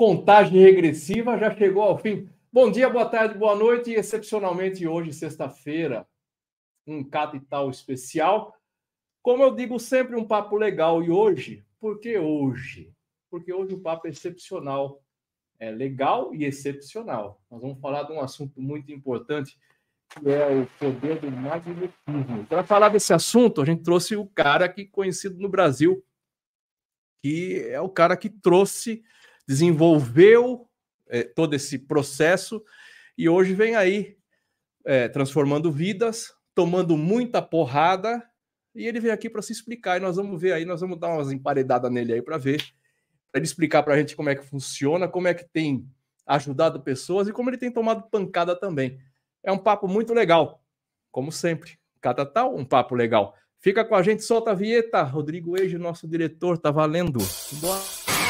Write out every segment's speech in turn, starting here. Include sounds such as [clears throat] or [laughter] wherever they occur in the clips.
Contagem regressiva já chegou ao fim. Bom dia, boa tarde, boa noite. E excepcionalmente hoje, sexta-feira, um capital especial. Como eu digo sempre, um papo legal. E hoje, por que hoje? Porque hoje o papo é excepcional. É legal e excepcional. Nós vamos falar de um assunto muito importante que é o poder do magnetismo. Para falar desse assunto, a gente trouxe o cara que conhecido no Brasil, que é o cara que trouxe, desenvolveu é, todo esse processo e hoje vem aí é, transformando vidas, tomando muita porrada e ele vem aqui para se explicar e nós vamos ver aí, nós vamos dar umas emparedadas nele aí para ver, para ele explicar para a gente como é que funciona, como é que tem ajudado pessoas e como ele tem tomado pancada também. É um papo muito legal, como sempre. Cada tal, um papo legal. Fica com a gente, solta a vinheta. Rodrigo Eiji, nosso diretor, tá valendo. Boa.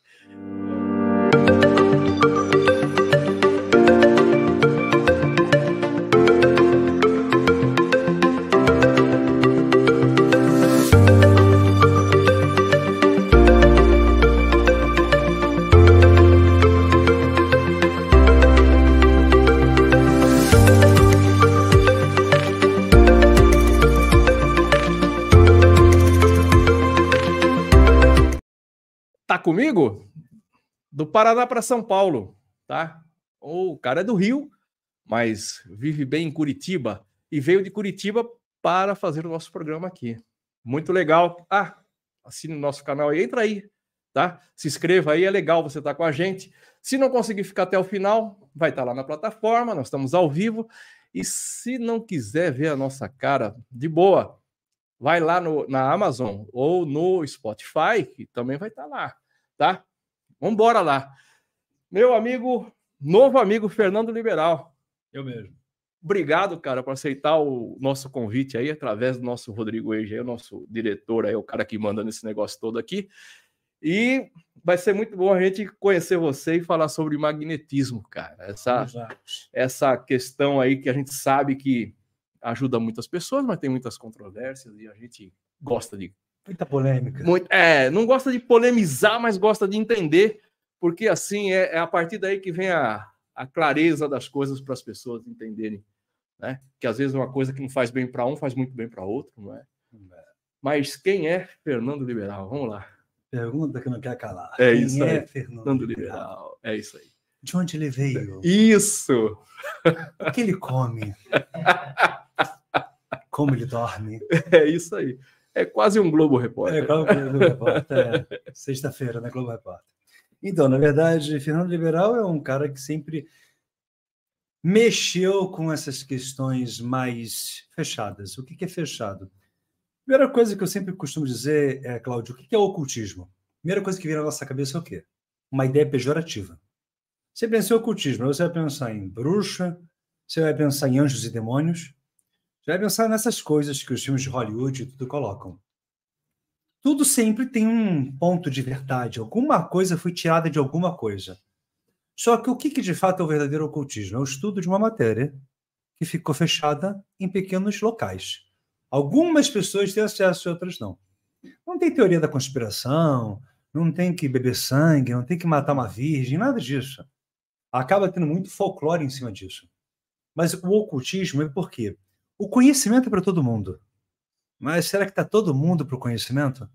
comigo? Do Paraná para São Paulo, tá? O cara é do Rio, mas vive bem em Curitiba e veio de Curitiba para fazer o nosso programa aqui. Muito legal. Ah, assine o nosso canal aí, entra aí, tá? Se inscreva aí, é legal você estar tá com a gente. Se não conseguir ficar até o final, vai estar tá lá na plataforma, nós estamos ao vivo. E se não quiser ver a nossa cara de boa, vai lá no, na Amazon ou no Spotify, que também vai estar tá lá tá? Vamos embora lá. Meu amigo, novo amigo Fernando Liberal. Eu mesmo. Obrigado, cara, por aceitar o nosso convite aí, através do nosso Rodrigo Eige, o nosso diretor aí, o cara que manda nesse negócio todo aqui. E vai ser muito bom a gente conhecer você e falar sobre magnetismo, cara. Essa, essa questão aí que a gente sabe que ajuda muitas pessoas, mas tem muitas controvérsias e a gente gosta de Muita polêmica. Muito, é, não gosta de polemizar, mas gosta de entender, porque assim é, é a partir daí que vem a, a clareza das coisas para as pessoas entenderem. Né? Que às vezes uma coisa que não faz bem para um faz muito bem para outro, não é? Mas quem é Fernando Liberal? Vamos lá. Pergunta que não quer calar. É quem isso é aí. Fernando Liberal? Liberal? É isso aí. De onde ele veio? Isso! O que ele come? [laughs] Como ele dorme? É isso aí. É quase um Globo Repórter. É quase um Globo Repórter. É. [laughs] Sexta-feira, né? Globo Repórter. Então, na verdade, Fernando Liberal é um cara que sempre mexeu com essas questões mais fechadas. O que é fechado? Primeira coisa que eu sempre costumo dizer, é, Cláudio, o que é ocultismo? Primeira coisa que vem na nossa cabeça é o quê? Uma ideia pejorativa. Você pensa em ocultismo, você vai pensar em bruxa, você vai pensar em anjos e demônios, já pensar nessas coisas que os filmes de Hollywood e tudo colocam. Tudo sempre tem um ponto de verdade. Alguma coisa foi tirada de alguma coisa. Só que o que, que de fato é o verdadeiro ocultismo? É o estudo de uma matéria que ficou fechada em pequenos locais. Algumas pessoas têm acesso e outras não. Não tem teoria da conspiração, não tem que beber sangue, não tem que matar uma virgem, nada disso. Acaba tendo muito folclore em cima disso. Mas o ocultismo é por quê? O conhecimento é para todo mundo. Mas será que está todo mundo para o conhecimento?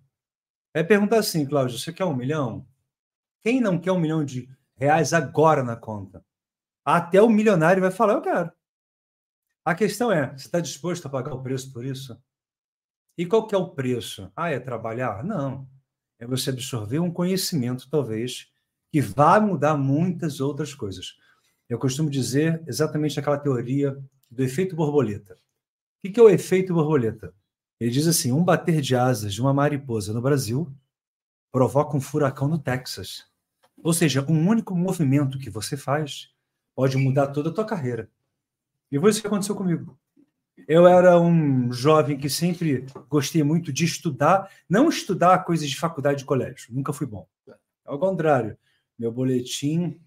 É perguntar assim, Cláudio, você quer um milhão? Quem não quer um milhão de reais agora na conta? Até o milionário vai falar, eu quero. A questão é, você está disposto a pagar o preço por isso? E qual que é o preço? Ah, é trabalhar? Não. É você absorver um conhecimento, talvez, que vá mudar muitas outras coisas. Eu costumo dizer exatamente aquela teoria do efeito borboleta. O que é o efeito borboleta? Ele diz assim: um bater de asas de uma mariposa no Brasil provoca um furacão no Texas. Ou seja, um único movimento que você faz pode mudar toda a tua carreira. E foi isso que aconteceu comigo. Eu era um jovem que sempre gostei muito de estudar, não estudar coisas de faculdade de colégio, nunca fui bom. Ao contrário, meu boletim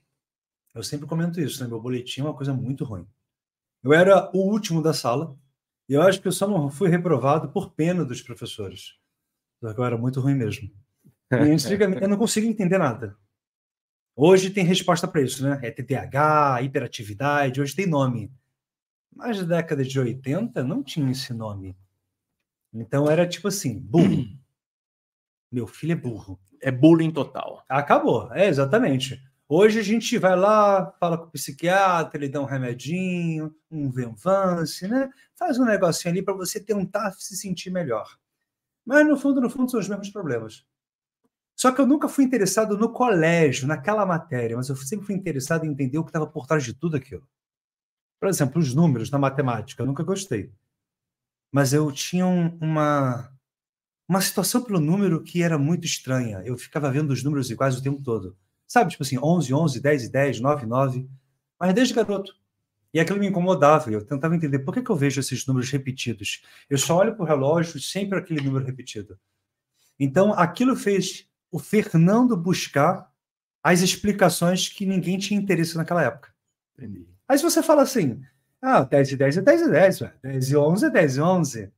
Eu sempre comento isso, né? Meu boletim é uma coisa muito ruim. Eu era o último da sala, e eu acho que eu só não fui reprovado por pena dos professores. Eu era muito ruim mesmo. E eu não conseguia entender nada. Hoje tem resposta para isso, né? É TDAH, hiperatividade, hoje tem nome. Mas na década de 80 não tinha esse nome. Então era tipo assim, burro. [clears throat] Meu filho é burro. É bullying total. Acabou, é exatamente. Hoje a gente vai lá, fala com o psiquiatra, ele dá um remedinho, um Venvance, né? Faz um negocinho ali para você tentar se sentir melhor. Mas no fundo, no fundo, são os mesmos problemas. Só que eu nunca fui interessado no colégio, naquela matéria, mas eu sempre fui interessado em entender o que estava por trás de tudo aquilo. Por exemplo, os números na matemática, eu nunca gostei. Mas eu tinha uma, uma situação pelo número que era muito estranha. Eu ficava vendo os números iguais o tempo todo. Sabe, tipo assim, 11, 11, 10 e 10, 9, 9. Mas desde garoto. E aquilo me incomodava. Eu tentava entender por que, que eu vejo esses números repetidos. Eu só olho para o relógio sempre aquele número repetido. Então, aquilo fez o Fernando buscar as explicações que ninguém tinha interesse naquela época. Entendi. Aí se você fala assim, ah, 10 e 10 é 10 e 10, 10 e 11 é 10 e 11,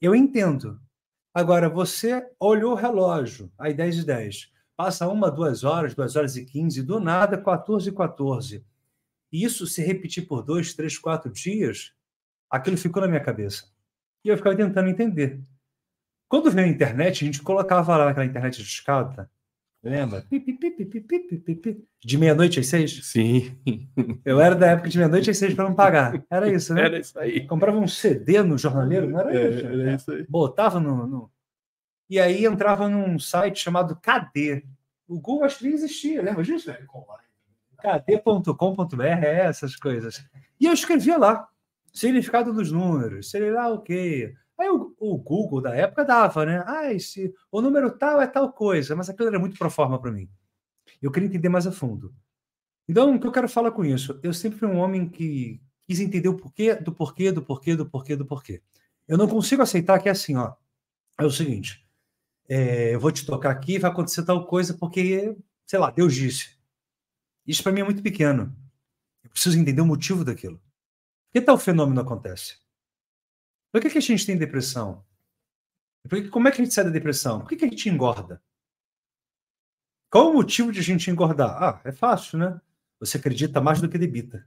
eu entendo. Agora, você olhou o relógio, aí 10 e 10, Passa uma, duas horas, duas horas e quinze, do nada, 14 e 14. Isso se repetir por dois, três, quatro dias, aquilo ficou na minha cabeça. E eu ficava tentando entender. Quando veio a internet, a gente colocava lá naquela internet de escada, lembra? De meia-noite às seis? Sim. Eu era da época de meia-noite às seis para não pagar. Era isso, né? Era isso aí. Comprava um CD no jornaleiro, não era é, isso? Era isso aí. Botava no, no, e aí entrava num site chamado KD. O Google acho que nem existia, lembra disso? KD.com.br, é essas coisas. E eu escrevia lá, significado dos números, sei lá o quê. Aí o, o, Google da época dava, né? Ah, esse, o número tal é tal coisa, mas aquilo era muito pro forma para mim. Eu queria entender mais a fundo. Então, o que eu quero falar com isso? Eu sempre fui um homem que quis entender o porquê, do porquê, do porquê, do porquê, do porquê. Eu não consigo aceitar que é assim, ó. É o seguinte, é, eu vou te tocar aqui, vai acontecer tal coisa, porque, sei lá, Deus disse. Isso para mim é muito pequeno. Eu preciso entender o motivo daquilo. Por que tal fenômeno acontece? Por que, que a gente tem depressão? Que, como é que a gente sai da depressão? Por que, que a gente engorda? Qual o motivo de a gente engordar? Ah, é fácil, né? Você acredita mais do que debita.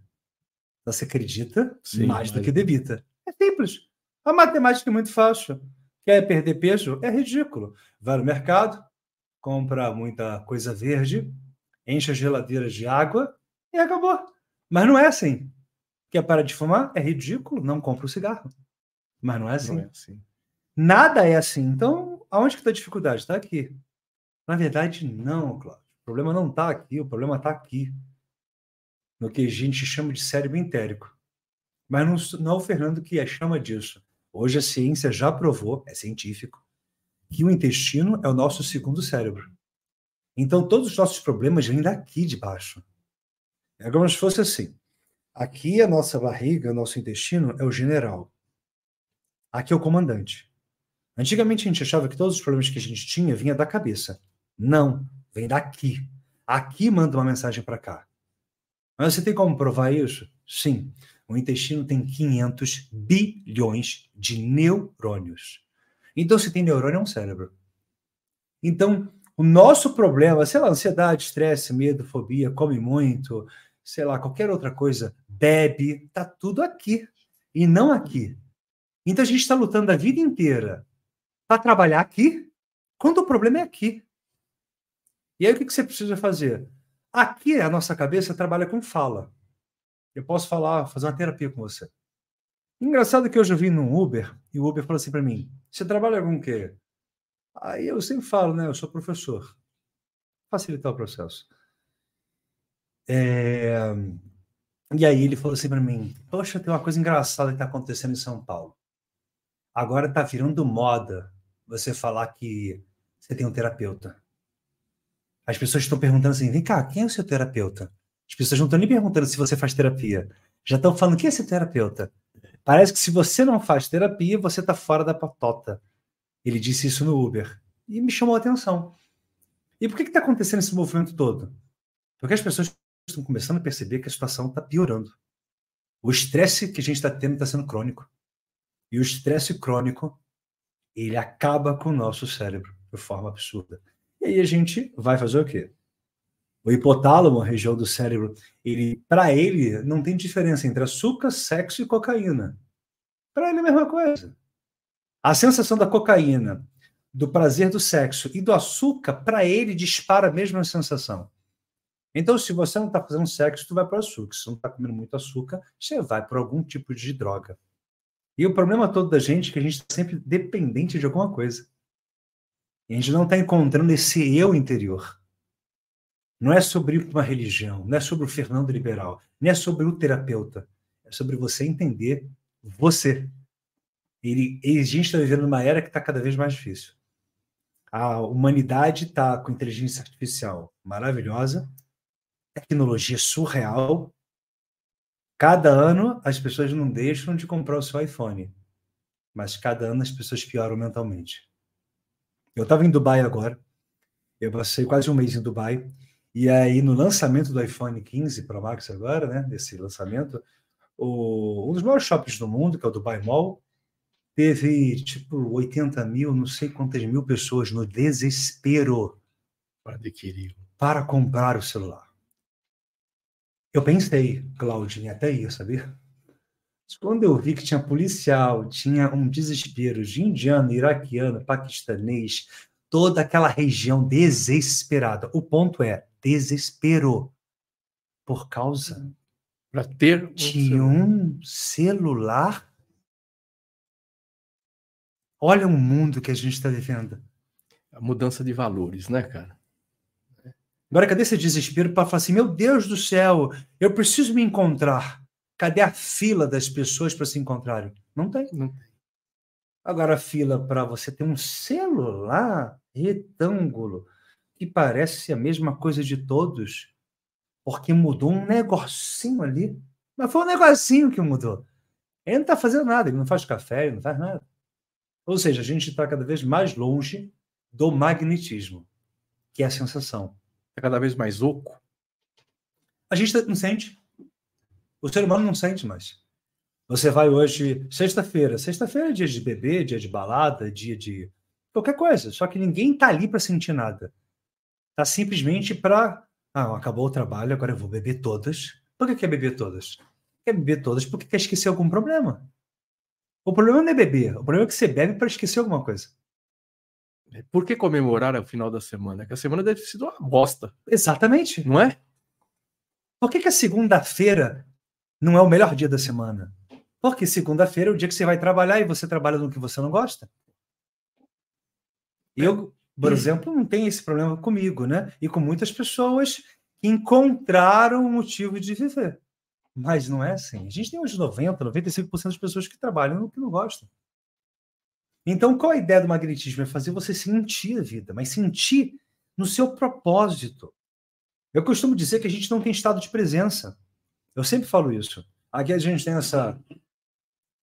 Você acredita Sim, mais do que debita. É simples. A matemática é muito fácil. Quer perder peso? É ridículo. Vai no mercado, compra muita coisa verde, enche a geladeira de água e acabou. Mas não é assim. Quer parar de fumar? É ridículo, não compra o cigarro. Mas não é assim. Não é assim. Nada é assim. Então, aonde que está a dificuldade? Está aqui. Na verdade, não, Cláudio. O problema não está aqui, o problema está aqui. No que a gente chama de cérebro entérico. Mas não, não é o Fernando que chama disso. Hoje a ciência já provou, é científico, que o intestino é o nosso segundo cérebro. Então todos os nossos problemas vêm daqui de baixo. É como se fosse assim. Aqui a nossa barriga, o nosso intestino é o general. Aqui é o comandante. Antigamente a gente achava que todos os problemas que a gente tinha vinha da cabeça. Não, vem daqui. Aqui manda uma mensagem para cá. Mas você tem como provar isso? Sim. O intestino tem 500 bilhões de neurônios. Então, se tem neurônio, é um cérebro. Então, o nosso problema, sei lá, ansiedade, estresse, medo, fobia, come muito, sei lá, qualquer outra coisa, bebe, tá tudo aqui e não aqui. Então a gente está lutando a vida inteira para trabalhar aqui, quando o problema é aqui. E aí o que você precisa fazer? Aqui a nossa cabeça trabalha com fala eu posso falar, fazer uma terapia com você. Engraçado que hoje eu vim num Uber e o Uber falou assim para mim: Você trabalha com o quê? Aí eu sempre falo, né? Eu sou professor. Facilitar o processo. É... E aí ele falou assim para mim: Poxa, tem uma coisa engraçada que está acontecendo em São Paulo. Agora está virando moda você falar que você tem um terapeuta. As pessoas estão perguntando assim: Vem cá, quem é o seu terapeuta? As pessoas não estão nem perguntando se você faz terapia. Já estão falando quem é esse terapeuta. Parece que se você não faz terapia, você está fora da patota. Ele disse isso no Uber. E me chamou a atenção. E por que está acontecendo esse movimento todo? Porque as pessoas estão começando a perceber que a situação está piorando. O estresse que a gente está tendo está sendo crônico. E o estresse crônico, ele acaba com o nosso cérebro de forma absurda. E aí a gente vai fazer o quê? O hipotálamo, a região do cérebro, ele, para ele, não tem diferença entre açúcar, sexo e cocaína. Para ele é a mesma coisa. A sensação da cocaína, do prazer do sexo e do açúcar, para ele dispara a mesma sensação. Então, se você não está fazendo sexo, tu vai para o açúcar. Se não está comendo muito açúcar, você vai para algum tipo de droga. E o problema todo da gente é que a gente está sempre dependente de alguma coisa. E a gente não está encontrando esse eu interior. Não é sobre uma religião, não é sobre o Fernando Liberal, não é sobre o terapeuta. É sobre você entender você. Ele, a gente está vivendo uma era que está cada vez mais difícil. A humanidade está com inteligência artificial maravilhosa, tecnologia surreal. Cada ano as pessoas não deixam de comprar o seu iPhone, mas cada ano as pessoas pioram mentalmente. Eu estava em Dubai agora, eu passei quase um mês em Dubai, e aí no lançamento do iPhone 15 Pro Max agora, né, desse lançamento, o, um dos maiores shoppings do mundo, que é o Dubai Mall, teve tipo 80 mil, não sei quantas mil pessoas no desespero para adquirir, para comprar o celular. Eu pensei, Claudinha, até ir, sabia? Quando eu vi que tinha policial, tinha um desespero de indiano, iraquiano, paquistanês, toda aquela região desesperada. O ponto é desespero por causa para ter um de celular. um celular. Olha o mundo que a gente está vivendo. A mudança de valores, né, cara? Agora, cadê esse desespero para falar assim: meu Deus do céu, eu preciso me encontrar? Cadê a fila das pessoas para se encontrarem? Não tem. Não tem. Agora, a fila para você ter um celular retângulo que parece a mesma coisa de todos, porque mudou um negocinho ali. Mas foi um negocinho que mudou. Ele não está fazendo nada, ele não faz café, ele não faz nada. Ou seja, a gente está cada vez mais longe do magnetismo, que é a sensação é cada vez mais oco? A gente não sente. O ser humano não sente mais. Você vai hoje, sexta-feira. Sexta-feira é dia de beber, dia de balada, dia de qualquer coisa. Só que ninguém tá ali para sentir nada. Tá simplesmente para. Ah, acabou o trabalho, agora eu vou beber todas. Por que quer beber todas? Quer beber todas porque quer esquecer algum problema. O problema não é beber, o problema é que você bebe para esquecer alguma coisa. Por que comemorar o final da semana? Que a semana deve ter sido uma bosta. Exatamente. Não é? Por que, que a segunda-feira não é o melhor dia da semana? Porque segunda-feira é o dia que você vai trabalhar e você trabalha no que você não gosta. Eu, por exemplo, não tenho esse problema comigo, né? E com muitas pessoas que encontraram um motivo de viver. Mas não é assim. A gente tem uns 90, 95% das pessoas que trabalham no que não gostam. Então, qual a ideia do magnetismo? É fazer você sentir a vida, mas sentir no seu propósito. Eu costumo dizer que a gente não tem estado de presença. Eu sempre falo isso. Aqui a gente tem essa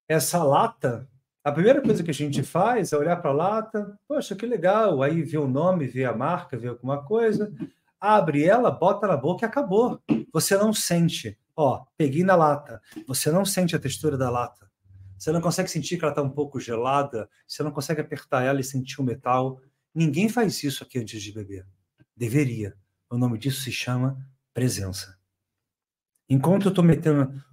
essa lata. A primeira coisa que a gente faz é olhar para a lata, poxa, que legal. Aí vê o nome, vê a marca, vê alguma coisa, abre ela, bota na boca e acabou. Você não sente. Ó, peguei na lata. Você não sente a textura da lata. Você não consegue sentir que ela está um pouco gelada, você não consegue apertar ela e sentir o metal. Ninguém faz isso aqui antes de beber. Deveria. O nome disso se chama presença. Enquanto eu estou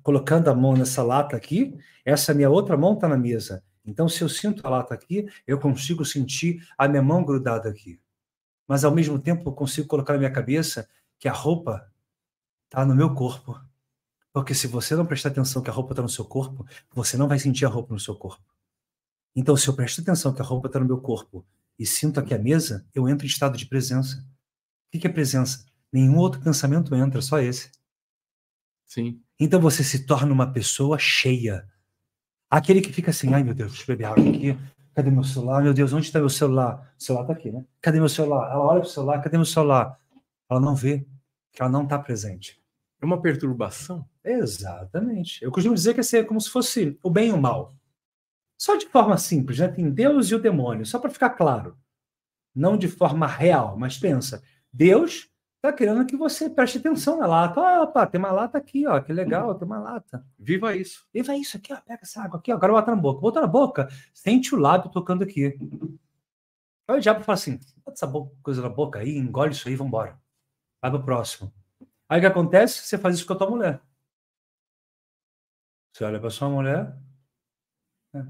colocando a mão nessa lata aqui, essa minha outra mão está na mesa. Então, se eu sinto a lata aqui, eu consigo sentir a minha mão grudada aqui. Mas, ao mesmo tempo, eu consigo colocar na minha cabeça que a roupa está no meu corpo. Porque se você não prestar atenção que a roupa está no seu corpo, você não vai sentir a roupa no seu corpo. Então, se eu presto atenção que a roupa está no meu corpo e sinto aqui a mesa, eu entro em estado de presença. O que é presença? Nenhum outro pensamento entra, só esse. Sim. Então você se torna uma pessoa cheia. Aquele que fica assim, ai meu Deus, deixa eu beber água aqui. Cadê meu celular? Meu Deus, onde está meu celular? O celular está aqui, né? Cadê meu celular? Ela olha para o celular, cadê meu celular? Ela não vê, que ela não está presente. É uma perturbação? Exatamente. Eu costumo dizer que é como se fosse o bem e o mal. Só de forma simples, né? Tem Deus e o demônio, só para ficar claro. Não de forma real, mas pensa: Deus Está querendo que você preste atenção na lata. Opa, tem uma lata aqui, ó. Que legal, tem uma lata. Viva isso. Viva isso aqui, ó. Pega essa água aqui, ó. Agora bota na boca. Bota na boca. Sente o lábio tocando aqui. Aí o diabo fala assim: bota essa coisa na boca aí, engole isso aí, vambora. Vai pro próximo. Aí o que acontece? Você faz isso com a tua mulher. Você olha para sua mulher. Né?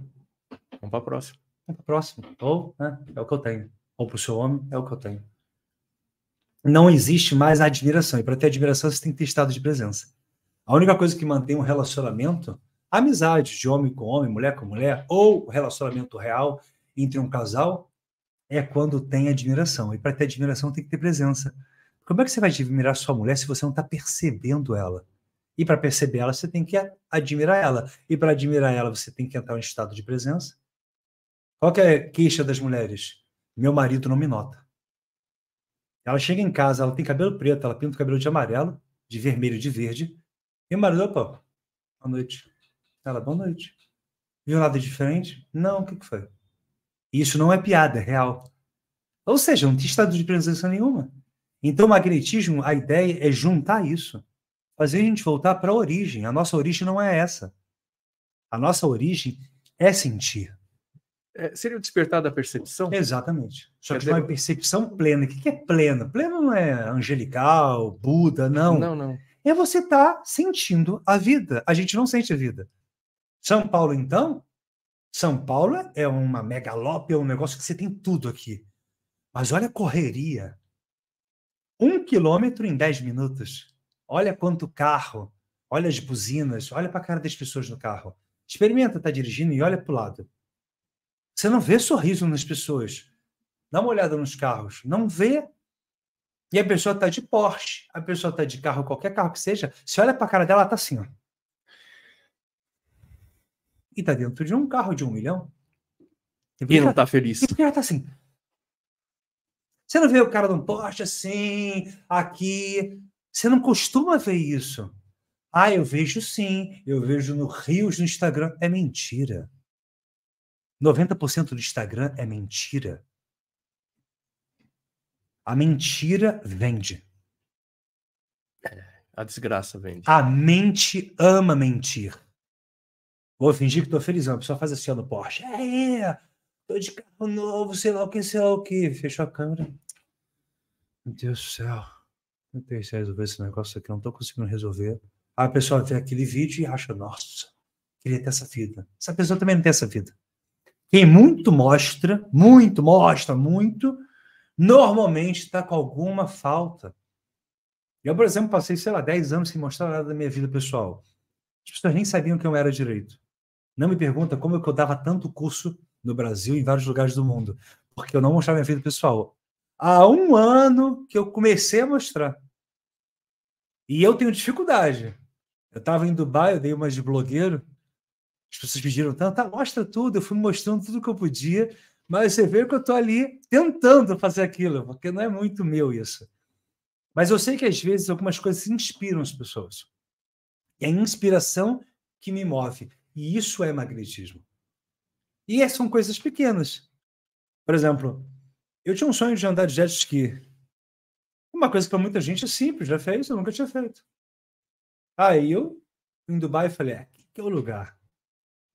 Vamos para a próxima. Vamos para a próxima. Ou, né, é o que eu tenho. Ou para o seu homem, é o que eu tenho não existe mais admiração. E para ter admiração, você tem que ter estado de presença. A única coisa que mantém um relacionamento, amizade de homem com homem, mulher com mulher, ou relacionamento real entre um casal, é quando tem admiração. E para ter admiração, tem que ter presença. Como é que você vai admirar sua mulher se você não está percebendo ela? E para perceber ela, você tem que admirar ela. E para admirar ela, você tem que entrar em estado de presença. Qual é a queixa das mulheres? Meu marido não me nota. Ela chega em casa, ela tem cabelo preto, ela pinta o cabelo de amarelo, de vermelho, de verde. E o marido, opa, boa noite. Ela, boa noite. Viu nada diferente? Não, o que, que foi? Isso não é piada, é real. Ou seja, não tem estado de presença nenhuma. Então, o magnetismo, a ideia é juntar isso. Fazer a gente voltar para a origem. A nossa origem não é essa. A nossa origem é sentir. É, seria o despertar da percepção? Exatamente. Só que não é percepção plena. O que é plena? Pleno não é angelical, Buda, não. Não, não. É você estar tá sentindo a vida. A gente não sente a vida. São Paulo, então? São Paulo é uma megalópia, é um negócio que você tem tudo aqui. Mas olha a correria. Um quilômetro em dez minutos. Olha quanto carro. Olha as buzinas. Olha para a cara das pessoas no carro. Experimenta estar tá dirigindo e olha para o lado. Você não vê sorriso nas pessoas. Dá uma olhada nos carros. Não vê. E a pessoa está de Porsche, a pessoa está de carro, qualquer carro que seja. Você olha para a cara dela, ela está assim. Ó. E está dentro de um carro de um milhão. E, não está feliz. E porque ela está assim. Você não vê o cara de um Porsche assim, aqui. Você não costuma ver isso. Ah, eu vejo sim. Eu vejo no Rios no Instagram. É mentira. 90% do Instagram é mentira. A mentira vende. A desgraça vende. A mente ama mentir. Vou fingir que tô felizão. A pessoa faz assim ó, no Porsche. É, tô de carro novo, sei lá o que, sei lá o que. Fechou a câmera. Meu Deus do céu. Não tenho que resolver esse negócio aqui, não tô conseguindo resolver. Aí a pessoa vê aquele vídeo e acha, nossa, queria ter essa vida. Essa pessoa também não tem essa vida. Quem muito mostra, muito mostra, muito, normalmente está com alguma falta. Eu, por exemplo, passei, sei lá, 10 anos sem mostrar nada da minha vida pessoal. As pessoas nem sabiam que eu era direito. Não me pergunta como é que eu dava tanto curso no Brasil e em vários lugares do mundo, porque eu não mostrava minha vida pessoal. Há um ano que eu comecei a mostrar. E eu tenho dificuldade. Eu estava em Dubai, eu dei umas de blogueiro, as pessoas pediram tanto, tá, mostra tudo, eu fui mostrando tudo que eu podia, mas você vê que eu estou ali tentando fazer aquilo, porque não é muito meu isso. Mas eu sei que às vezes algumas coisas inspiram as pessoas. É a inspiração que me move. E isso é magnetismo. E são coisas pequenas. Por exemplo, eu tinha um sonho de andar de jet ski. Uma coisa que para muita gente é simples, já fez, eu nunca tinha feito. Aí eu, em Dubai, falei: é, que é o lugar?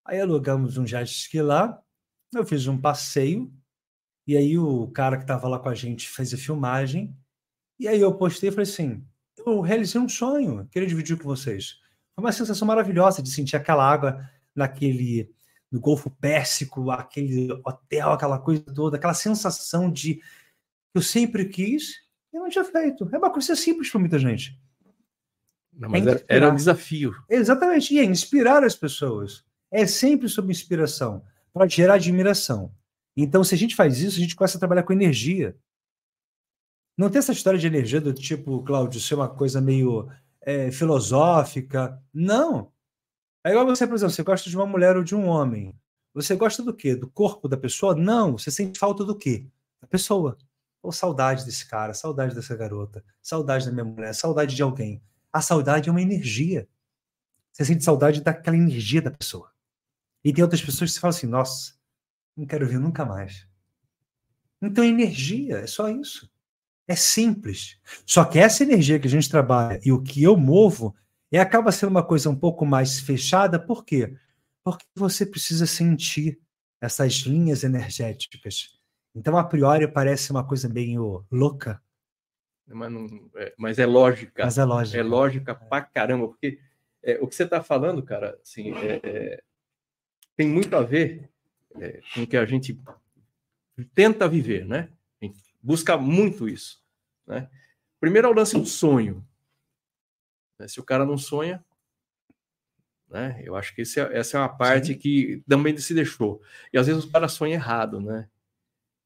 Aí alugamos um jet ski lá, eu fiz um passeio, e aí o cara que estava lá com a gente fez a filmagem, e aí eu postei e falei assim, eu realizei um sonho, queria dividir com vocês. Foi uma sensação maravilhosa de sentir aquela água naquele no Golfo Pérsico, aquele hotel, aquela coisa toda, aquela sensação de eu sempre quis e não tinha feito. É uma coisa simples para muita gente. Não, mas é era, era, um desafio. Exatamente, e é inspirar as pessoas é sempre sob inspiração, para gerar admiração. Então, se a gente faz isso, a gente começa a trabalhar com energia. Não tem essa história de energia do tipo, Cláudio, ser uma coisa meio é, filosófica. Não. É igual você, por exemplo, você gosta de uma mulher ou de um homem. Você gosta do quê? Do corpo da pessoa? Não. Você sente falta do quê? Da pessoa. Ou saudade desse cara, saudade dessa garota, saudade da minha mulher, saudade de alguém. A saudade é uma energia. Você sente saudade daquela energia da pessoa. E tem outras pessoas que você fala assim, nossa, não quero ver nunca mais. Então, energia, é só isso. É simples. Só que essa energia que a gente trabalha e o que eu movo e acaba sendo uma coisa um pouco mais fechada, por quê? Porque você precisa sentir essas linhas energéticas. Então, a priori, parece uma coisa meio louca. Mas, não, é, mas é lógica. Mas é lógica. É lógica pra caramba, porque é, o que você está falando, cara, assim, é, é, tem muito a ver é, com o que a gente tenta viver, né? A gente busca muito isso, né? Primeiro é o lance do sonho. Né? Se o cara não sonha, né? Eu acho que esse é, essa é uma parte Sim. que também se deixou. E às vezes o cara sonha errado, né?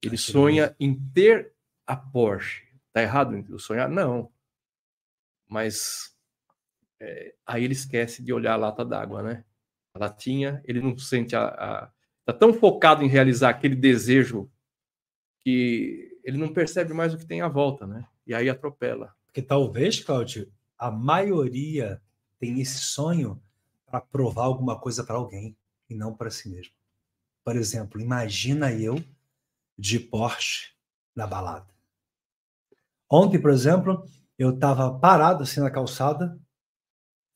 Ele sonha em ter a Porsche. Tá errado em sonhar? Não. Mas é, aí ele esquece de olhar a lata d'água, né? Latinha, ele não sente a, a. Tá tão focado em realizar aquele desejo que ele não percebe mais o que tem à volta, né? E aí atropela. Porque talvez, Cláudio, a maioria tem esse sonho para provar alguma coisa para alguém e não para si mesmo. Por exemplo, imagina eu de Porsche na balada. Ontem, por exemplo, eu estava parado assim na calçada,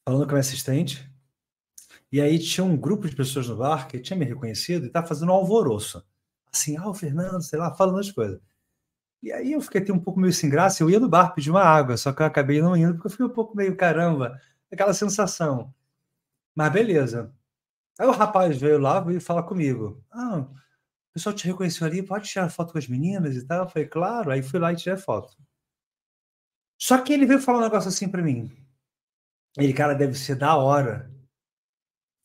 falando com a minha assistente, e aí tinha um grupo de pessoas no bar que tinha me reconhecido e estava fazendo um alvoroço. Assim, ah, o Fernando, sei lá, falando as coisas. E aí eu fiquei até um pouco meio sem graça, eu ia no bar pedir uma água, só que eu acabei não indo, porque eu fiquei um pouco meio, caramba, aquela sensação. Mas beleza. Aí o rapaz veio lá e falar comigo. Ah, o pessoal te reconheceu ali, pode tirar foto com as meninas e tal? Eu falei, claro. Aí fui lá e tirei foto. Só que ele veio falar um negócio assim para mim. Ele, cara, deve ser da hora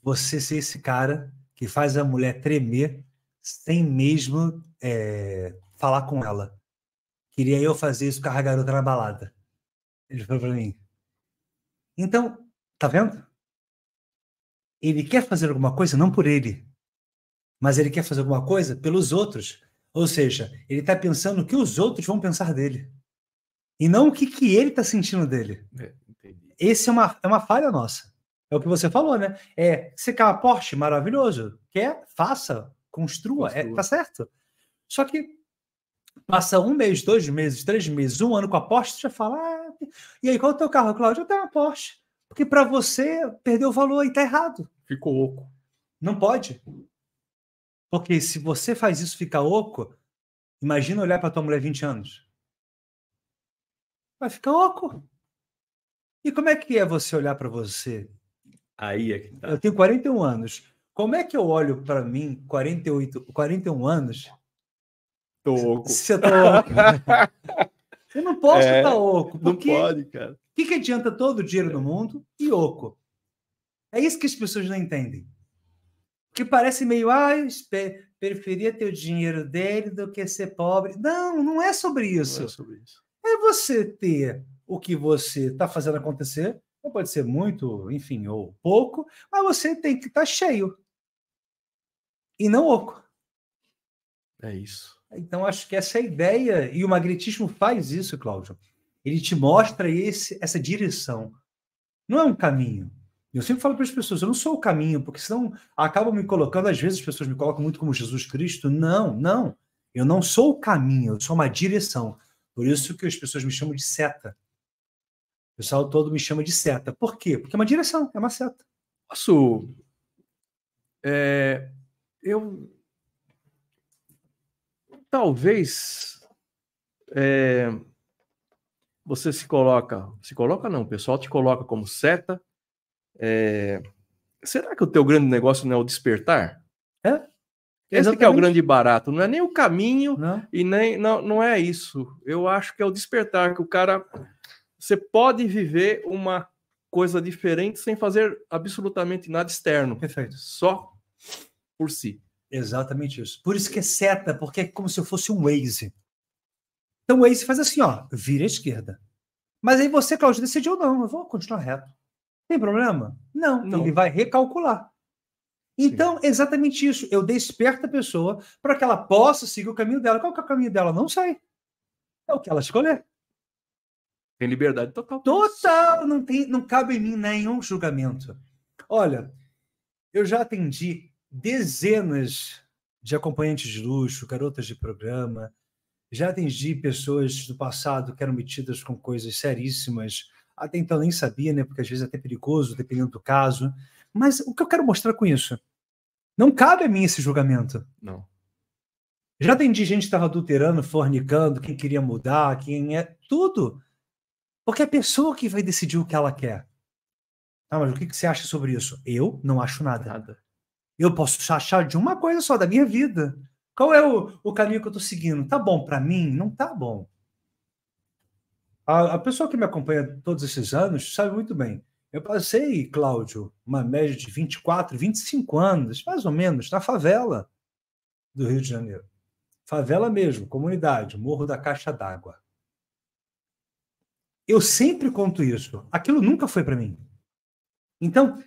você ser esse cara que faz a mulher tremer sem mesmo é, falar com ela. Queria eu fazer isso com a garota na balada. Ele falou para mim. Então, tá vendo? Ele quer fazer alguma coisa não por ele, mas ele quer fazer alguma coisa pelos outros. Ou seja, ele está pensando o que os outros vão pensar dele. E não o que, que ele está sentindo dele. É, Esse é uma, é uma falha nossa. É o que você falou, né? É, você quer uma Porsche, maravilhoso. Quer? Faça, construa, construa. É, tá certo. Só que passa um mês, dois meses, três meses, um ano com a Porsche, você já fala, ah, e aí, qual é o teu carro, Cláudio? Eu tenho uma Porsche. Porque para você, perdeu o valor e tá errado. Ficou oco. Não pode. Porque se você faz isso ficar oco, imagina olhar para tua mulher 20 anos vai ficar oco. E como é que é você olhar para você? Aí é que tá. Eu tenho 41 anos. Como é que eu olho para mim, 48, 41 anos? Tô oco. Se eu tô oco. eu não posso é, estar oco. Não pode, cara. O que, que adianta todo o dinheiro do mundo e oco? É isso que as pessoas não entendem. Que parece meio, ah, preferia ter o dinheiro dele do que ser pobre. Não, não é sobre isso. Não é sobre isso é você ter o que você está fazendo acontecer. Não pode ser muito, enfim, ou pouco, mas você tem que estar tá cheio. E não oco. É isso. Então, acho que essa é a ideia, e o magnetismo faz isso, Cláudio. Ele te mostra esse, essa direção. Não é um caminho. Eu sempre falo para as pessoas, eu não sou o caminho, porque senão acabam me colocando, às vezes as pessoas me colocam muito como Jesus Cristo. Não, não. Eu não sou o caminho, eu sou uma direção. Por isso que as pessoas me chamam de seta. O pessoal todo me chama de seta. Por quê? Porque é uma direção, é uma seta. Posso. É, eu. Talvez. É, você se coloca. Se coloca, não, o pessoal te coloca como seta. É, será que o teu grande negócio não é o despertar? É? Esse que é o grande barato, não é nem o caminho não. e nem não, não é isso. Eu acho que é o despertar que o cara você pode viver uma coisa diferente sem fazer absolutamente nada externo. Perfeito. Só por si. Exatamente isso. Por isso que é seta, porque é como se eu fosse um Waze. Então o Waze faz assim, ó, vira à esquerda. Mas aí você, Cláudio, decidiu não, eu vou continuar reto. Tem problema? Não, não. ele vai recalcular. Então, Sim. exatamente isso. Eu desperto a pessoa para que ela possa seguir o caminho dela. Qual que é o caminho dela? Não sei. É o que ela escolher. Tem liberdade total. Total! Não, tem, não cabe em mim nenhum julgamento. Olha, eu já atendi dezenas de acompanhantes de luxo, garotas de programa, já atendi pessoas do passado que eram metidas com coisas seríssimas, até então nem sabia, né? Porque às vezes é até perigoso, dependendo do caso. Mas o que eu quero mostrar com isso? Não cabe a mim esse julgamento. Não. Já atendi gente que estava adulterando, fornicando, quem queria mudar, quem é. Tudo. Porque é a pessoa que vai decidir o que ela quer. Ah, mas o que você acha sobre isso? Eu não acho nada. Nada. Eu posso achar de uma coisa só, da minha vida. Qual é o, o caminho que eu estou seguindo? Tá bom para mim? Não tá bom. A, a, pessoa que me acompanha todos esses anos sabe muito bem. Eu passei, Cláudio, uma média de 24, 25 anos, mais ou menos, na favela do Rio de Janeiro. Favela mesmo, comunidade, Morro da Caixa d'Água. Eu sempre conto isso. Aquilo nunca foi para mim. Então,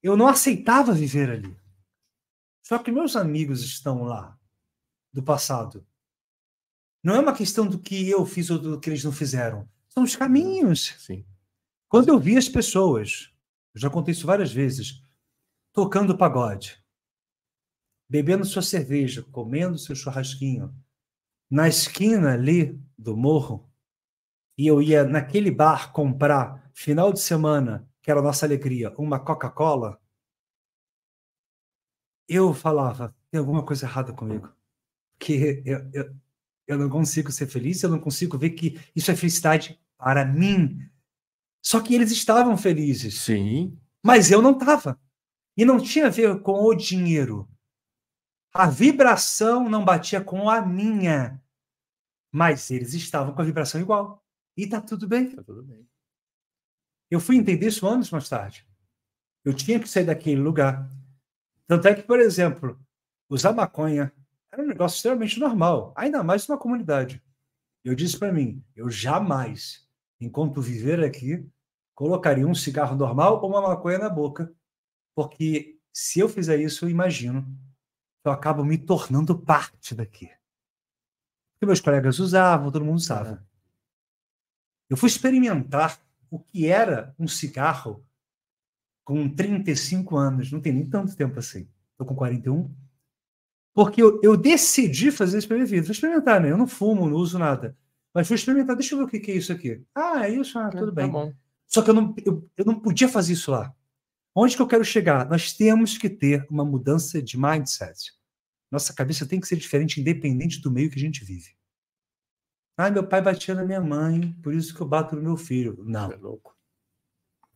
eu não aceitava viver ali. Só que meus amigos estão lá do passado. Não é uma questão do que eu fiz ou do que eles não fizeram. São os caminhos. Sim. Quando eu vi as pessoas, eu já contei isso várias vezes, tocando pagode, bebendo sua cerveja, comendo seu churrasquinho, na esquina ali do morro, e eu ia naquele bar comprar, final de semana, que era a nossa alegria, uma Coca-Cola, eu falava: tem alguma coisa errada comigo que eu, eu, eu não consigo ser feliz, eu não consigo ver que isso é felicidade para mim. Só que eles estavam felizes. Sim. Mas eu não estava. E não tinha a ver com o dinheiro. A vibração não batia com a minha. Mas eles estavam com a vibração igual. E tá tudo bem. Tá tudo bem. Eu fui entender isso anos mais tarde. Eu tinha que sair daquele lugar. Tanto é que, por exemplo, usar maconha, era um negócio extremamente normal, ainda mais numa comunidade. Eu disse para mim, eu jamais, enquanto viver aqui, colocaria um cigarro normal ou uma maconha na boca, porque se eu fizer isso, eu imagino, eu acabo me tornando parte daqui. Porque meus colegas usavam, todo mundo usava. Eu fui experimentar o que era um cigarro com 35 anos, não tem nem tanto tempo assim. Estou com 41. Porque eu, eu decidi fazer isso para minha vida. Vou experimentar, né? Eu não fumo, não uso nada. Mas vou experimentar, deixa eu ver o que, que é isso aqui. Ah, é isso? Ah, é, tudo bem. Tá Só que eu não, eu, eu não podia fazer isso lá. Onde que eu quero chegar? Nós temos que ter uma mudança de mindset. Nossa cabeça tem que ser diferente, independente do meio que a gente vive. Ah, meu pai batia na minha mãe, por isso que eu bato no meu filho. Não. É louco.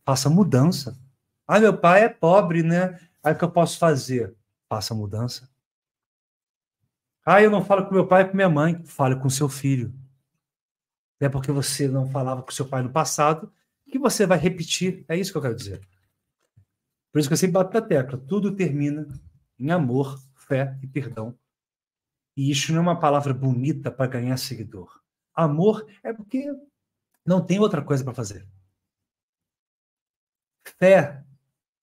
Faça mudança. Ah, meu pai é pobre, né? Aí o que eu posso fazer? Faça mudança. Ah, eu não falo com meu pai e com minha mãe. Fale com seu filho. É porque você não falava com seu pai no passado que você vai repetir. É isso que eu quero dizer. Por isso que eu sempre bato na tecla. Tudo termina em amor, fé e perdão. E isso não é uma palavra bonita para ganhar seguidor. Amor é porque não tem outra coisa para fazer. Fé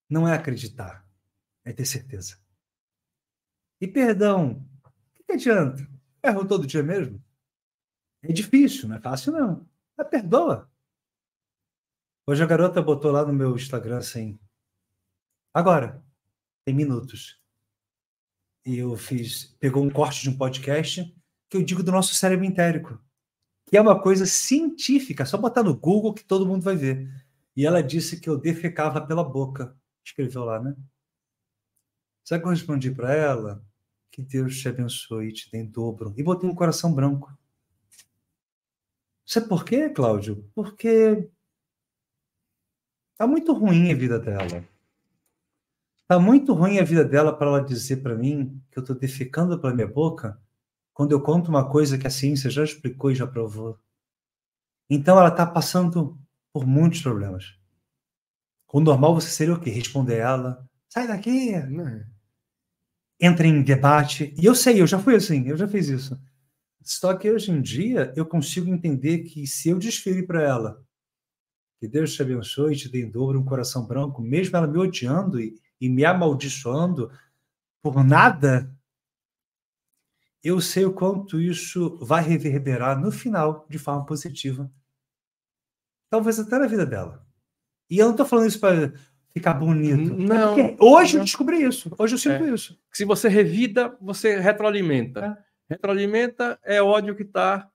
não é acreditar, é ter certeza. E perdão que adianta? Erro todo dia mesmo? É difícil, não é fácil não. Mas perdoa. Hoje a garota botou lá no meu Instagram assim. Agora, tem minutos. E eu fiz, pegou um corte de um podcast que eu digo do nosso cérebro entérico, que é uma coisa científica, só botar no Google que todo mundo vai ver. E ela disse que eu defecava pela boca. Escreveu lá, né? Sabe o que eu respondi para ela? Que Deus te abençoe e te dê em dobro. E botei um coração branco. Sabe por quê, Cláudio? Porque tá muito ruim a vida dela. Tá muito ruim a vida dela para ela dizer para mim que eu estou defecando pela minha boca quando eu conto uma coisa que a ciência já explicou e já provou. Então ela está passando por muitos problemas. O normal você seria o quê? Responder ela, sai daqui, né? entra em debate. E eu sei, eu já fui assim, eu já fiz isso. Só que hoje em dia eu consigo entender que se eu desfile para ela, que Deus te abençoe te dê em dobro um coração branco, mesmo ela me odiando e, e me amaldiçoando por nada, eu sei o quanto isso vai reverberar no final de forma positiva. Talvez até na vida dela. E eu não estou falando isso para ficar bonito. Não. É hoje eu descobri isso. Hoje eu sinto é. isso. Se você revida, você retroalimenta. Retroalimenta é ódio que está,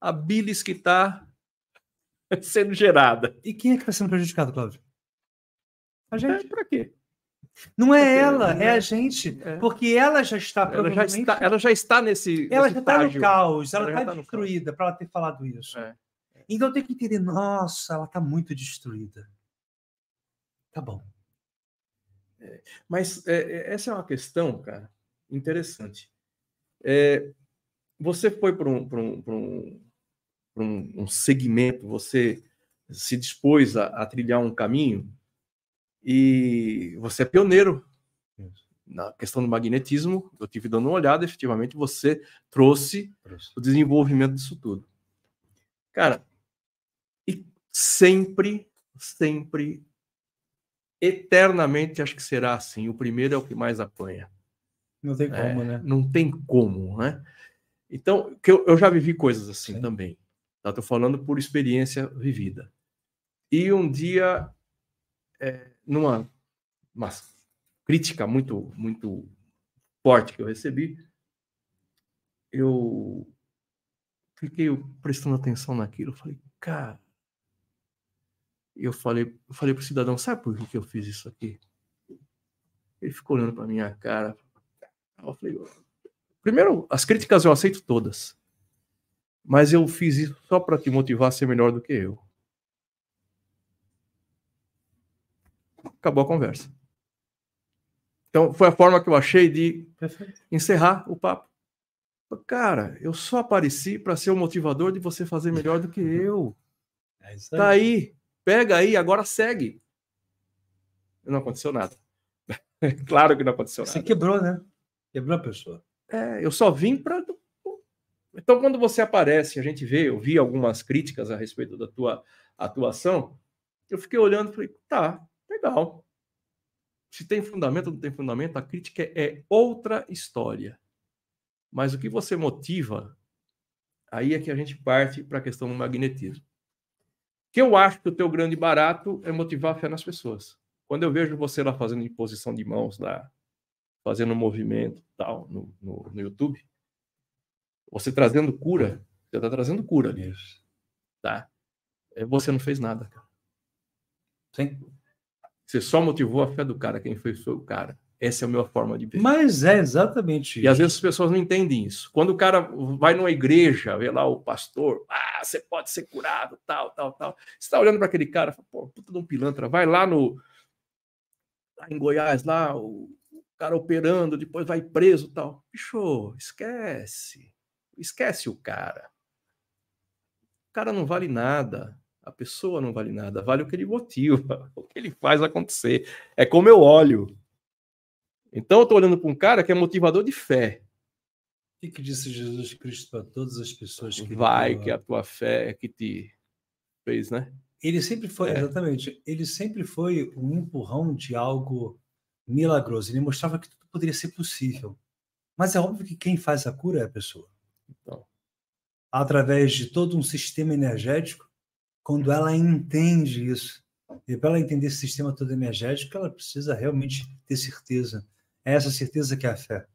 a bilis que está [laughs] sendo gerada. E quem é que está sendo prejudicado, Cláudio? A gente. É, para quê? Não é ela, é a gente. É. Porque ela já está ela já está, ela já está nesse. Ela nesse já está no caos, ela, ela está tá destruída para ela ter falado isso. É. Então tem que entender, nossa, ela está muito destruída. Tá bom. É, mas é, é, essa é uma questão, cara, interessante. É, você foi para um, um, um, um, um segmento, você se dispôs a, a, trilhar um caminho e você é pioneiro na questão do magnetismo. Eu tive dando uma olhada, efetivamente você trouxe o desenvolvimento disso tudo. Cara, e sempre, sempre eternamente acho que será assim. O primeiro é o que mais apanha. Não tem como, é, né? Não tem como, né? Então, que eu, eu já vivi coisas assim Sim. também. Estou falando por experiência vivida. E um dia, é, numa uma crítica muito, muito forte que eu recebi, eu fiquei prestando atenção naquilo. Falei, cara, eu falei, eu falei para o cidadão, sabe por que eu fiz isso aqui? Ele ficou olhando para minha cara. Eu falei, primeiro, as críticas eu aceito todas, mas eu fiz isso só para te motivar a ser melhor do que eu. Acabou a conversa. Então, foi a forma que eu achei de encerrar o papo. Cara, eu só apareci para ser o motivador de você fazer melhor do que eu. [laughs] É isso aí. Tá aí Pega aí, agora segue. Não aconteceu nada. [laughs] claro que não aconteceu nada. Você quebrou, né? Quebrou a pessoa. É, eu só vim para. Então, quando você aparece, a gente vê, eu vi algumas críticas a respeito da tua atuação, eu fiquei olhando e falei, tá, legal. Se tem fundamento ou não tem fundamento, a crítica é outra história. Mas o que você motiva, aí é que a gente parte para a questão do magnetismo que eu acho que o teu grande barato é motivar a fé nas pessoas. Quando eu vejo você lá fazendo imposição de mãos, lá, fazendo um movimento tal no, no, no YouTube, você trazendo cura, você está trazendo cura ali. Tá? É, você não fez nada, cara. Sim. Você só motivou a fé do cara, quem foi o cara. Essa é a minha forma de ver. Mas é exatamente isso. E às vezes as pessoas não entendem isso. Quando o cara vai numa igreja, vê lá o pastor, ah, você pode ser curado, tal, tal, tal. Você está olhando para aquele cara, fala, pô, puta de um pilantra, vai lá no. Lá em Goiás, lá, o cara operando, depois vai preso tal. Bicho, esquece. Esquece o cara. O cara não vale nada. A pessoa não vale nada. Vale o que ele motiva, [laughs] o que ele faz acontecer. É como eu olho. Então eu estou olhando para um cara que é motivador de fé. O que, disse Jesus Cristo para todas as pessoas que vai que a tua fé é que te fez, né? Ele sempre foi, é. exatamente, ele sempre foi um empurrão de algo milagroso. Ele mostrava que tudo poderia ser possível. Mas é óbvio que quem faz a cura é a pessoa. Então. Através de todo um sistema energético, quando ela entende isso, e para ela entender esse sistema todo energético, ela precisa realmente ter certeza é essa certeza que é a fé.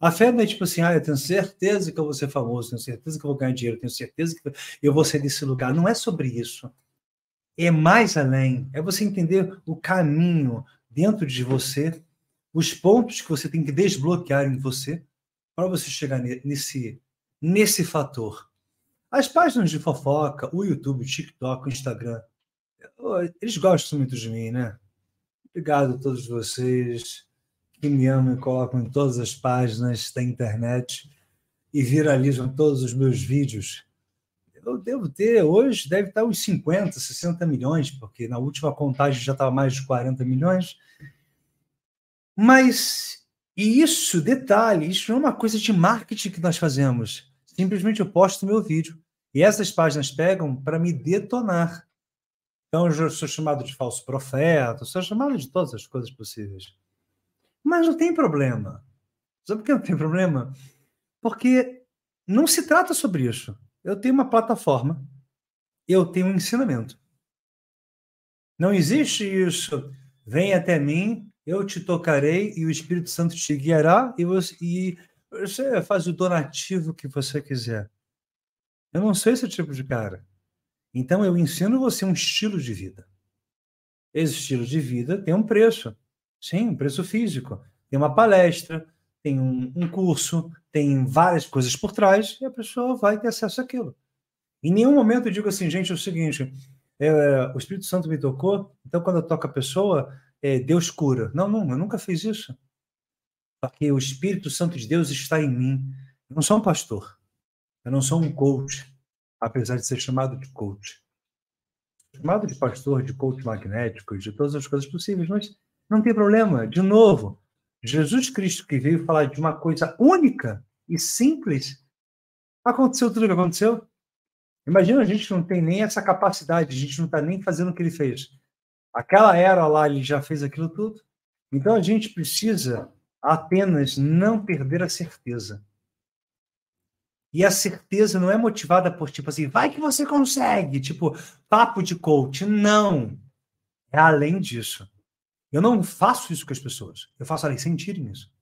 A fé não é tipo assim, ah, eu tenho certeza que eu vou ser famoso, tenho certeza que eu vou ganhar dinheiro, tenho certeza que eu vou sair desse lugar. Não é sobre isso. É mais além. É você entender o caminho dentro de você, os pontos que você tem que desbloquear em você para você chegar nesse, nesse fator. As páginas de fofoca, o YouTube, o TikTok, o Instagram, eles gostam muito de mim, né? Obrigado a todos vocês que me amam e colocam em todas as páginas da internet e viralizam todos os meus vídeos. Eu devo ter, hoje, deve estar uns 50, 60 milhões, porque na última contagem já estava mais de 40 milhões. Mas, e isso, detalhe, isso não é uma coisa de marketing que nós fazemos. Simplesmente eu posto meu vídeo. E essas páginas pegam para me detonar. Então, eu sou chamado de falso profeta, sou chamado de todas as coisas possíveis. Mas não tem problema. Sabe por que não tem problema? Porque não se trata sobre isso. Eu tenho uma plataforma, eu tenho um ensinamento. Não existe isso. Vem até mim, eu te tocarei e o Espírito Santo te guiará e, você, e Você faz o donativo que você quiser. Eu não sou esse tipo de cara. Então eu ensino você um estilo de vida. Esse estilo de vida tem um preço. Sim, um preço físico. Tem uma palestra, tem um, um curso, tem várias coisas por trás e a pessoa vai ter acesso àquilo. Em nenhum momento eu digo assim, gente, é o seguinte: é, o Espírito Santo me tocou, então quando eu toco a pessoa, é, Deus cura. Não, não, eu nunca fiz isso. Porque o Espírito Santo de Deus está em mim. Eu não sou um pastor. Eu não sou um coach, apesar de ser chamado de coach. Chamado de pastor, de coach magnético, de todas as coisas possíveis, mas não tem problema. De novo, Jesus Cristo que veio falar de uma coisa única e simples, aconteceu tudo o que aconteceu. Imagina, a gente não tem nem essa capacidade, a gente não está nem fazendo o que ele fez. Aquela era lá, ele já fez aquilo tudo. Então a gente precisa apenas não perder a certeza. E a certeza não é motivada por tipo assim, vai que você consegue, tipo, papo de coach. Não. É além disso. Eu não faço isso com as pessoas. Eu faço elas sentirem isso.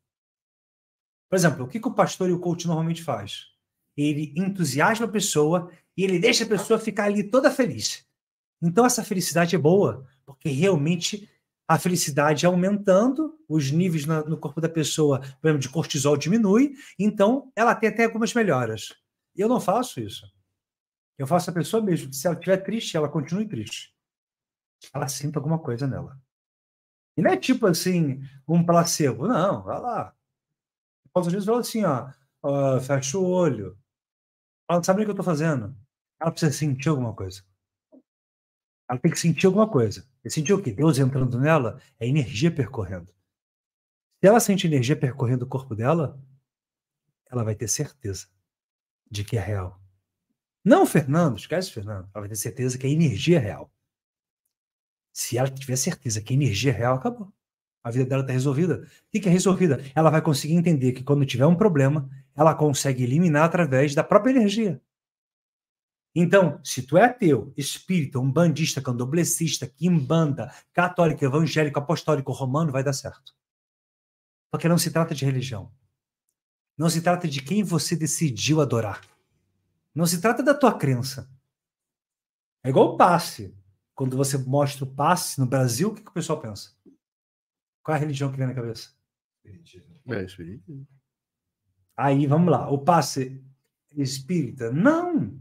Por exemplo, o que, que o pastor e o coach normalmente faz? Ele entusiasma a pessoa e ele deixa a pessoa ficar ali toda feliz. Então essa felicidade é boa, porque realmente a felicidade aumentando, os níveis no corpo da pessoa, por exemplo, de cortisol diminui, então ela tem até algumas melhoras. Eu não faço isso. Eu faço a pessoa mesmo, se ela estiver triste, ela continue triste. Ela sinta alguma coisa nela. E não é tipo assim, um placebo. Não, vai lá. Às vezes fala assim, ó, ó, fecha o olho. Ela não sabe o que eu estou fazendo. Ela precisa sentir alguma coisa. Ela tem que sentir alguma coisa. E sentir o quê? Deus entrando nela é energia percorrendo. Se ela sente energia percorrendo o corpo dela, ela vai ter certeza de que é real. Não Fernando, esquece Fernando. Ela vai ter certeza que a energia é real. Se ela tiver certeza que a energia é real, acabou. A vida dela está resolvida. O que é resolvida? Ela vai conseguir entender que quando tiver um problema, ela consegue eliminar através da própria energia. Então, se tu é ateu, espírita, umbandista, candomblessista, quimbanda, católico, evangélico, apostólico, romano, vai dar certo. Porque não se trata de religião. Não se trata de quem você decidiu adorar. Não se trata da tua crença. É igual o passe. Quando você mostra o passe no Brasil, o que, que o pessoal pensa? Qual é a religião que vem na cabeça? É, espiritismo. Aí, vamos lá. O passe espírita? Não!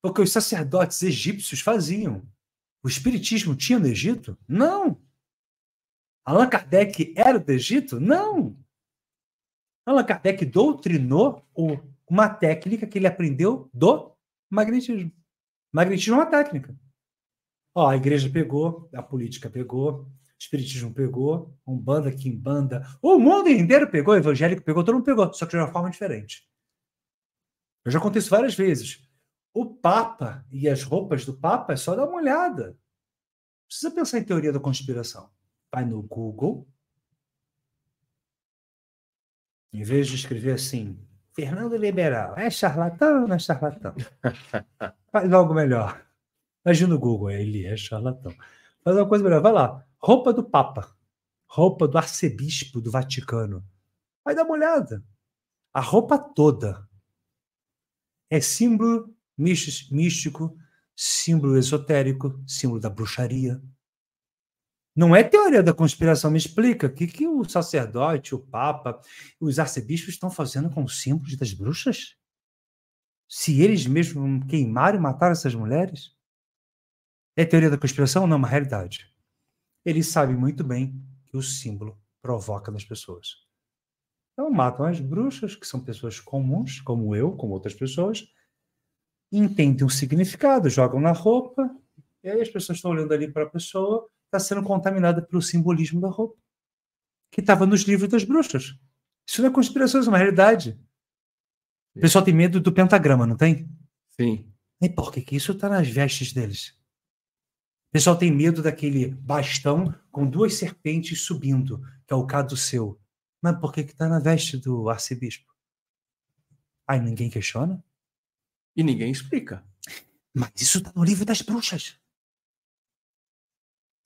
Porque os sacerdotes egípcios faziam. O espiritismo tinha no Egito? Não. Allan Kardec era do Egito? Não. Allan Kardec doutrinou uma técnica que ele aprendeu do magnetismo. Magnetismo é uma técnica. Ó, a igreja pegou, a política pegou, o espiritismo pegou, Umbanda, Kimbanda, o mundo inteiro pegou, evangélico pegou, todo mundo pegou, só que de uma forma diferente. Eu já contei isso várias vezes. O Papa e as roupas do Papa é só dar uma olhada. Não precisa pensar em teoria da conspiração. Vai no Google. Em vez de escrever assim, Fernando Liberal, é charlatão não é charlatão? [laughs] Faz algo melhor. Imagina no Google, ele é charlatão. Faz uma coisa melhor, vai lá. Roupa do Papa. Roupa do arcebispo do Vaticano. Vai dar uma olhada. A roupa toda é símbolo místico, símbolo esotérico, símbolo da bruxaria. Não é teoria da conspiração, me explica. O que, que o sacerdote, o papa, os arcebispos estão fazendo com os símbolos das bruxas? Se eles mesmos queimaram e mataram essas mulheres? É teoria da conspiração? Não, é uma realidade. Eles sabem muito bem que o símbolo provoca nas pessoas. Então matam as bruxas, que são pessoas comuns, como eu, como outras pessoas, entendem o significado, jogam na roupa, e aí as pessoas estão olhando ali para a pessoa, está sendo contaminada pelo simbolismo da roupa, que estava nos livros das bruxas. Isso não é conspiração, isso é uma realidade. O pessoal tem medo do pentagrama, não tem? Sim. E por que, que isso está nas vestes deles? O pessoal tem medo daquele bastão com duas serpentes subindo, que é o caso seu. Mas por que está na veste do arcebispo? Aí ninguém questiona? E ninguém explica. Mas isso está no livro das bruxas.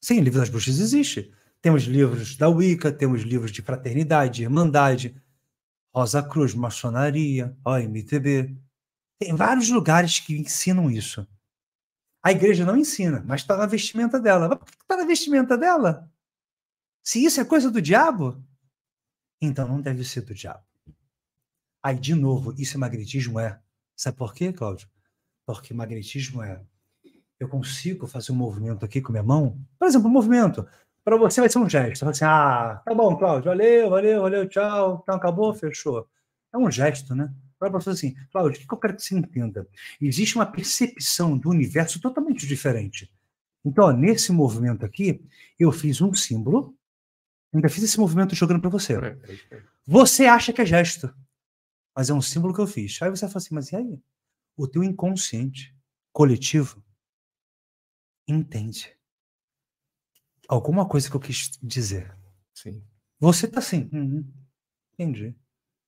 Sim, o livro das bruxas existe. Temos livros da Wicca, temos livros de fraternidade, irmandade. Rosa Cruz, maçonaria, OMTB. Tem vários lugares que ensinam isso. A igreja não ensina, mas está na vestimenta dela. Mas por que está na vestimenta dela? Se isso é coisa do diabo, então não deve ser do diabo. Aí, de novo, isso é magnetismo? É. Sabe por quê, Cláudio? Porque magnetismo é. Eu consigo fazer um movimento aqui com minha mão. Por exemplo, um movimento. Para você vai ser um gesto. Você assim, ah, tá bom, Cláudio, valeu, valeu, valeu, tchau. Então acabou, fechou. É um gesto, né? Para você assim, Cláudio, o que eu quero que você entenda? Existe uma percepção do universo totalmente diferente. Então, ó, nesse movimento aqui, eu fiz um símbolo, ainda fiz esse movimento jogando para você. Você acha que é gesto, mas é um símbolo que eu fiz. Aí você fala assim, mas e aí? O teu inconsciente coletivo entende alguma coisa que eu quis dizer. Sim. Você tá assim, uhum, entendi.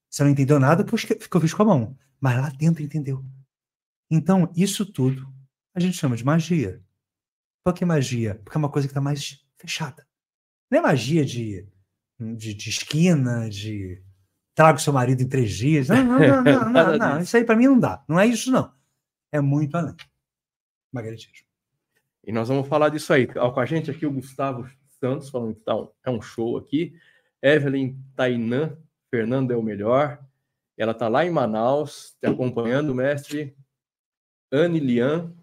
Você não entendeu nada que eu fiz com a mão, mas lá dentro entendeu. Então, isso tudo a gente chama de magia. Por que magia? Porque é uma coisa que está mais fechada. Não é magia de, de, de esquina, de trago seu marido em três dias. Não, não, não, não, [laughs] não, não. Isso aí para mim não dá. Não é isso, não. É muito além. Magnetismo. E nós vamos falar disso aí. Com a gente aqui o Gustavo Santos, falando que tá um, é um show aqui. Evelyn Tainan Fernanda é o melhor. Ela está lá em Manaus, te acompanhando, mestre. Anne Lian,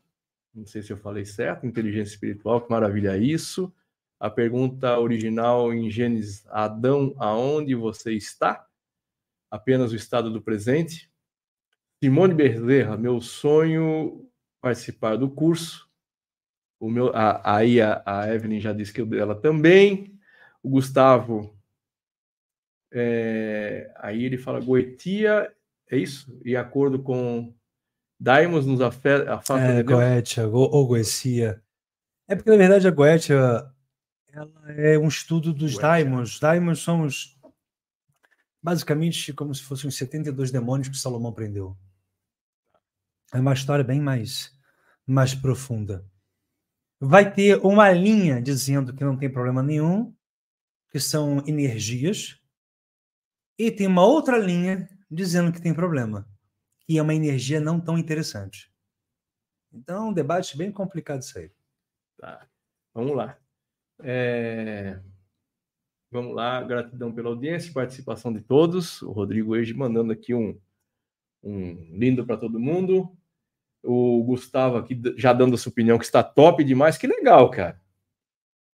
não sei se eu falei certo, inteligência espiritual, que maravilha é isso. A pergunta original em Gênesis, Adão, aonde você está? Apenas o estado do presente. Simone Bezerra, meu sonho participar do curso. O meu, a, aí a, a Evelyn já disse que ela também. O Gustavo é, aí ele fala Goetia, é isso? E acordo com Daimos nos afeta, afasta é, Goetia, ou Goetia. É porque, na verdade, a Goetia ela é um estudo dos Goetia. Daimons. Daimons são os, basicamente como se fossem os 72 demônios que Salomão prendeu. É uma história bem mais, mais profunda. Vai ter uma linha dizendo que não tem problema nenhum, que são energias, e tem uma outra linha dizendo que tem problema, que é uma energia não tão interessante. Então, um debate bem complicado isso aí. Tá. Vamos lá. É... Vamos lá, gratidão pela audiência e participação de todos. O Rodrigo Eide mandando aqui um, um lindo para todo mundo. O Gustavo aqui já dando a sua opinião que está top demais. Que legal, cara.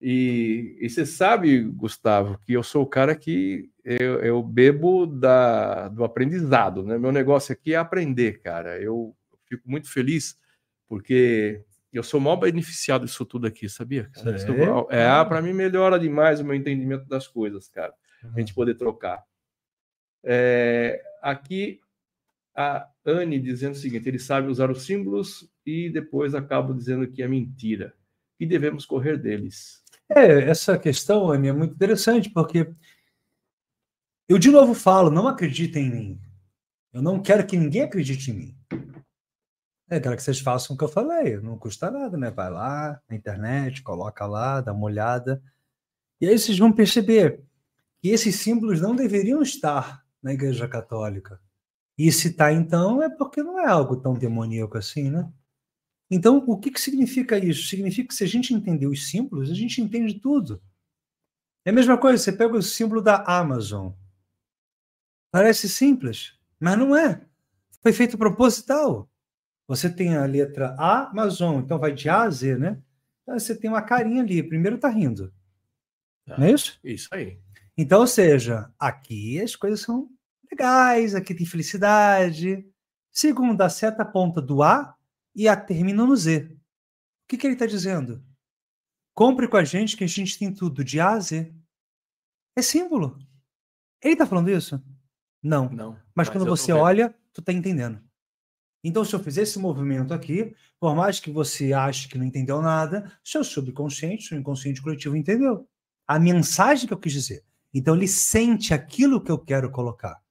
E, e você sabe, Gustavo, que eu sou o cara que eu, eu, bebo da, do aprendizado, né? Meu negócio aqui é aprender, cara. Eu fico muito feliz porque eu sou o maior beneficiado disso tudo aqui, sabia? Cara? É, é para mim melhora demais o meu entendimento das coisas, cara. Uhum. A gente poder trocar. É, aqui a Anne dizendo o seguinte: ele sabe usar os símbolos e depois acabo dizendo que é mentira. E devemos correr deles. É, essa questão, Anny, é muito interessante, porque eu de novo falo, não acreditem em mim. Eu não quero que ninguém acredite em mim. É, quero que vocês façam o que eu falei, não custa nada, né? Vai lá na internet, coloca lá, dá uma olhada. E aí vocês vão perceber que esses símbolos não deveriam estar na Igreja Católica. E se está, então, é porque não é algo tão demoníaco assim, né? Então, o que, que significa isso? Significa que se a gente entender os símbolos, a gente entende tudo. É a mesma coisa, você pega o símbolo da Amazon. Parece simples, mas não é. Foi feito proposital. Você tem a letra A, Amazon, então vai de A a Z, né? Então você tem uma carinha ali. Primeiro tá rindo. Tá. Não é isso? Isso aí. Então, ou seja, aqui as coisas são legais, aqui tem felicidade. Segundo, a seta ponta do A e a termina no Z. O que, que ele está dizendo? Compre com a gente que a gente tem tudo de A a Z. É símbolo. Ele está falando isso? Não. Não. Mas, mas quando você olha, tu está entendendo. Então, se eu fizer esse movimento aqui, por mais que você ache que não entendeu nada, seu subconsciente, seu inconsciente coletivo entendeu. A mensagem que eu quis dizer. Então, ele sente aquilo que eu quero colocar.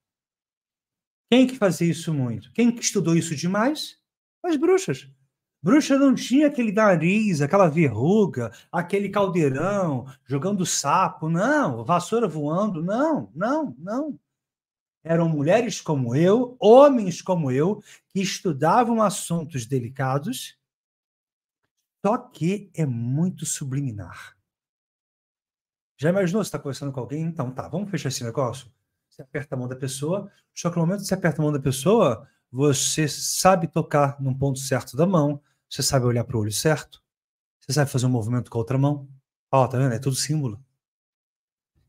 Quem que fazia isso muito? Quem que estudou isso demais? As bruxas. Bruxa não tinha aquele nariz, aquela verruga, aquele caldeirão, jogando sapo, não, vassoura voando, não, não, não. eram mulheres como eu, homens como eu, que estudavam assuntos delicados, só que é muito subliminar. Já imaginou você está conversando com alguém? Então, tá, vamos fechar esse negócio? Você aperta a mão da pessoa, só que no momento que você aperta a mão da pessoa, você sabe tocar num ponto certo da mão, você sabe olhar para o olho certo, você sabe fazer um movimento com a outra mão. Ó, oh, tá vendo? É tudo símbolo.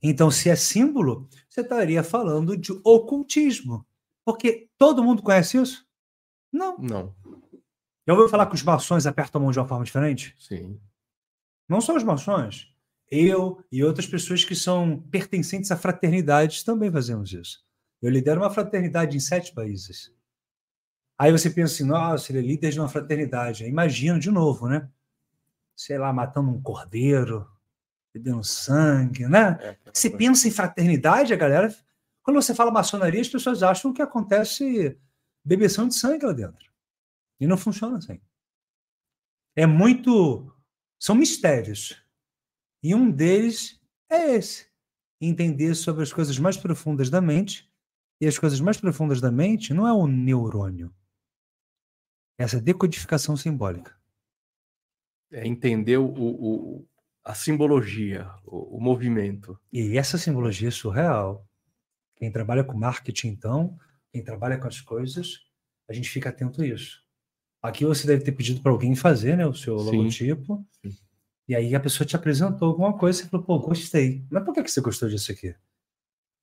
Então, se é símbolo, você estaria falando de ocultismo. Porque todo mundo conhece isso? Não. Não. Já ouviu falar que os maçons apertam a mão de uma forma diferente? Sim. Não só os maçons. Eu e outras pessoas que são pertencentes a fraternidades também fazemos isso. Eu lidero uma fraternidade em sete países. Aí você pensa assim, nossa, ele é líder de uma fraternidade. Imagina de novo, né? Sei lá, matando um cordeiro, bebendo sangue, né? É, você pensa em fraternidade, a galera. Quando você fala maçonaria, as pessoas acham que acontece bebeção de sangue lá dentro. E não funciona assim. É muito. São mistérios. E um deles é esse: entender sobre as coisas mais profundas da mente. E as coisas mais profundas da mente não é o neurônio. É essa decodificação simbólica. É entender o, o, a simbologia, o, o movimento. E essa simbologia é surreal. Quem trabalha com marketing, então, quem trabalha com as coisas, a gente fica atento a isso. Aqui você deve ter pedido para alguém fazer, né, o seu Sim. logotipo. Sim. E aí a pessoa te apresentou alguma coisa e falou, pô, gostei. Mas por que você gostou disso aqui?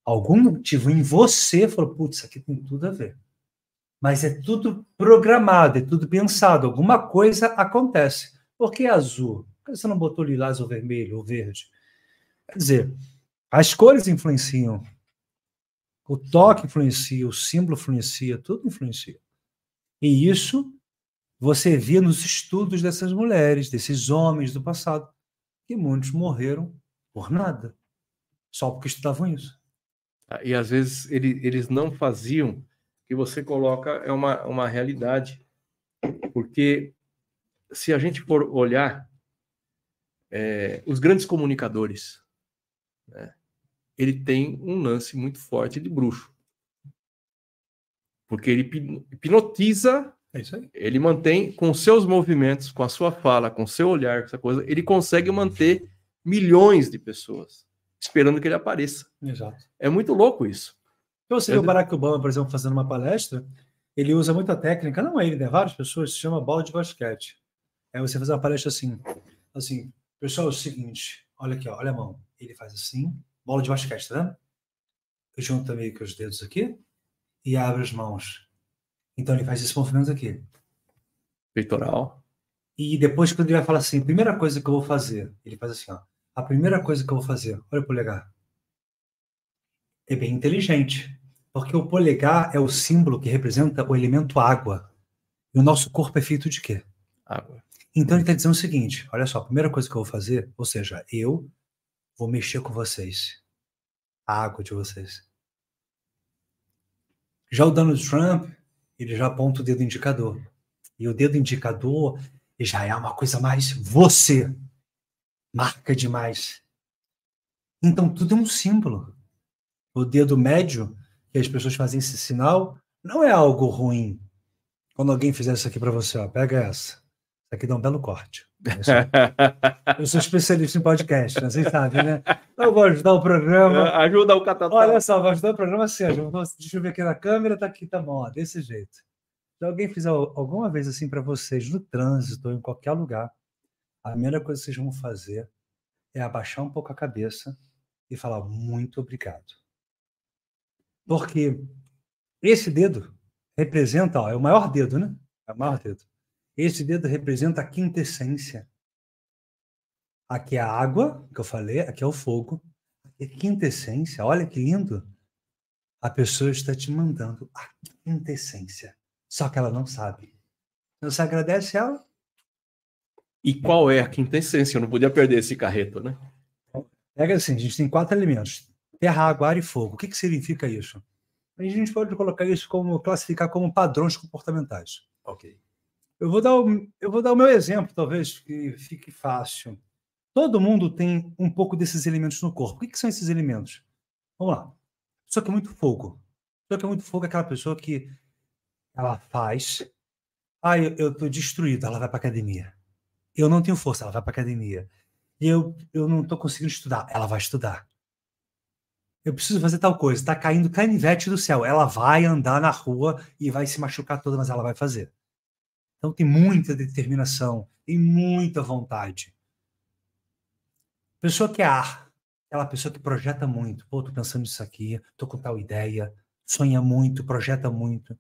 Algum motivo em você falou, putz, isso aqui tem tudo a ver. Mas é tudo programado, é tudo pensado. Alguma coisa acontece. Por que azul? Por que você não botou lilás ou vermelho ou verde? Quer dizer, as cores influenciam. O toque influencia, o símbolo influencia, tudo influencia. E isso você via nos estudos dessas mulheres, desses homens do passado, que muitos morreram por nada, só porque estudavam isso. Ah, e às vezes ele, eles não faziam, que você coloca é uma, uma realidade, porque se a gente for olhar é, os grandes comunicadores, né, ele tem um lance muito forte de bruxo. Porque ele hipnotiza é isso aí. Ele mantém com seus movimentos, com a sua fala, com seu olhar, com essa coisa, ele consegue manter milhões de pessoas esperando que ele apareça. Exato. É muito louco isso. Então, você vê o Barack Obama, por exemplo, fazendo uma palestra, ele usa muita técnica, não é ele, né? Várias pessoas, se chama bola de basquete. É você fazer uma palestra assim, assim, pessoal, é o seguinte, olha aqui, ó, olha a mão. Ele faz assim, bola de basquete, tá vendo? Junta meio que os dedos aqui e abre as mãos. Então ele faz esse movimento aqui. Peitoral. E depois, quando ele vai falar assim, primeira coisa que eu vou fazer, ele faz assim, ó. A primeira coisa que eu vou fazer, olha o polegar. É bem inteligente, porque o polegar é o símbolo que representa o elemento água. E o nosso corpo é feito de quê? Água. Então ele está dizendo o seguinte: olha só, a primeira coisa que eu vou fazer, ou seja, eu vou mexer com vocês. A água de vocês. Já o Donald Trump, ele já aponta o dedo indicador. E o dedo indicador já é uma coisa mais você. Marca demais. Então tudo é um símbolo. O dedo médio, que as pessoas fazem esse sinal, não é algo ruim. Quando alguém fizer isso aqui para você, ó, pega essa. Isso aqui dá um belo corte. Eu sou especialista em podcast, vocês sabem, né? Eu vou ajudar o programa. Ajuda o catatá. Olha só, vou ajudar o programa assim. Deixa eu ver aqui na câmera, tá aqui, tá bom, ó, desse jeito. Se alguém fizer alguma vez assim para vocês no trânsito ou em qualquer lugar, a primeira coisa que vocês vão fazer é abaixar um pouco a cabeça e falar muito obrigado. Porque esse dedo representa, ó, é o maior dedo, né? É o maior dedo. Esse dedo representa a quinta essência. Aqui é a água, que eu falei, aqui é o fogo. Aqui é a quinta essência, olha que lindo. A pessoa está te mandando a quinta essência. Só que ela não sabe. Você agradece ela? E qual é a quinta essência? Eu não podia perder esse carreto, né? Pega assim, a gente tem quatro elementos: terra, água, ar e fogo. O que, que significa isso? A gente pode colocar isso como classificar como padrões comportamentais. Ok. Eu vou dar o, eu vou dar o meu exemplo, talvez que fique fácil. Todo mundo tem um pouco desses elementos no corpo. O que, que são esses elementos? Vamos lá. Só que é muito fogo. pessoa que é muito fogo é aquela pessoa que ela faz. Ah, eu, tô destruído, ela vai para academia. Eu não tenho força, ela vai para academia. Eu, eu não estou conseguindo estudar, ela vai estudar. Eu preciso fazer tal coisa, está caindo canivete do céu. Ela vai andar na rua e vai se machucar toda, mas ela vai fazer. Então tem muita determinação, tem muita vontade. Pessoa que é ar, aquela pessoa que projeta muito. Pô, tô pensando nisso aqui, tô com tal ideia, sonha muito, projeta muito.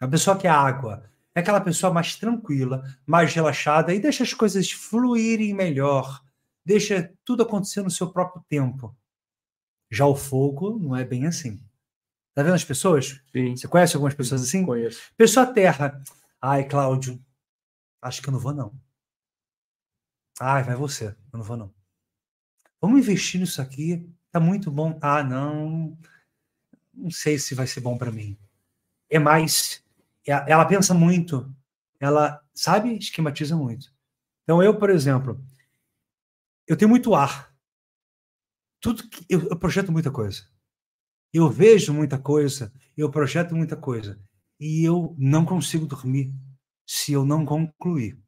A pessoa que é água é aquela pessoa mais tranquila, mais relaxada e deixa as coisas fluírem melhor, deixa tudo acontecer no seu próprio tempo. Já o fogo não é bem assim. Tá vendo as pessoas? Sim. Você conhece algumas pessoas assim? Conheço. Pessoa terra. Ai, Cláudio, acho que eu não vou, não. Ai, vai você. Eu não vou, não. Vamos investir nisso aqui. Tá muito bom. Ah, não. Não sei se vai ser bom para mim. É mais. é- Ela pensa muito. Ela, sabe, esquematiza muito. Então, eu, por exemplo, eu tenho muito ar. Tudo que eu, eu projeto muita coisa. Eu vejo muita coisa, eu projeto muita coisa e eu não consigo dormir se eu não concluir.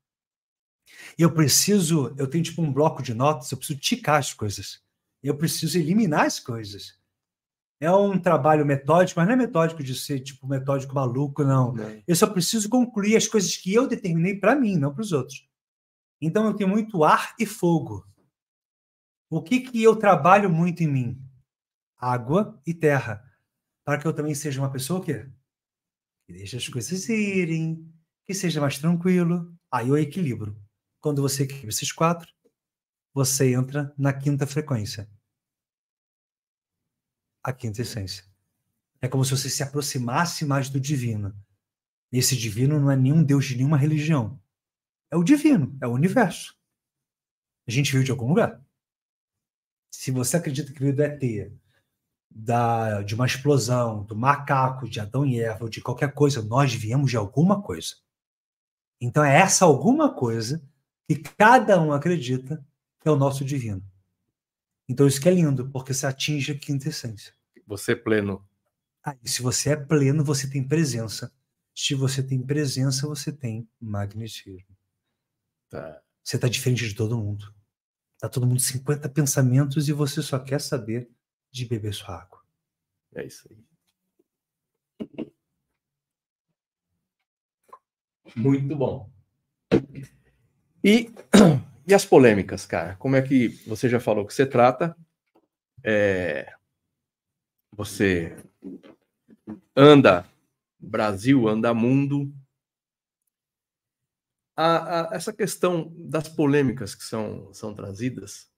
Eu preciso, eu tenho tipo um bloco de notas, eu preciso ticar as coisas. Eu preciso eliminar as coisas. É um trabalho metódico, mas não é metódico de ser tipo metódico maluco, não. Né? Eu só preciso concluir as coisas que eu determinei para mim, não para os outros. Então eu tenho muito ar e fogo. O que que eu trabalho muito em mim? Água e terra. Para que eu também seja uma pessoa que que deixe as coisas irem, que seja mais tranquilo. Aí eu equilibro. Quando você equilibra esses quatro, você entra na quinta frequência. A quinta essência. É como se você se aproximasse mais do divino. Esse divino não é nenhum deus de nenhuma religião. É o divino, é o universo. A gente viu de algum lugar. Se você acredita que veio do ET, da, de uma explosão, do macaco, de Adão e Eva, de qualquer coisa, nós viemos de alguma coisa. Então é essa alguma coisa que cada um acredita que é o nosso divino. Então isso que é lindo, porque você atinge a quinta essência. Você é pleno. Aí, se você é pleno, você tem presença. Se você tem presença, você tem magnetismo. Tá. Você está diferente de todo mundo. Tá todo mundo 50 pensamentos e você só quer saber de beber sua água. É isso aí. Muito bom. E, [clears throat] e as polêmicas, cara? Como é que você já falou que você trata? É, você anda Brasil, anda mundo. A- a- essa questão das polêmicas que são, são trazidas,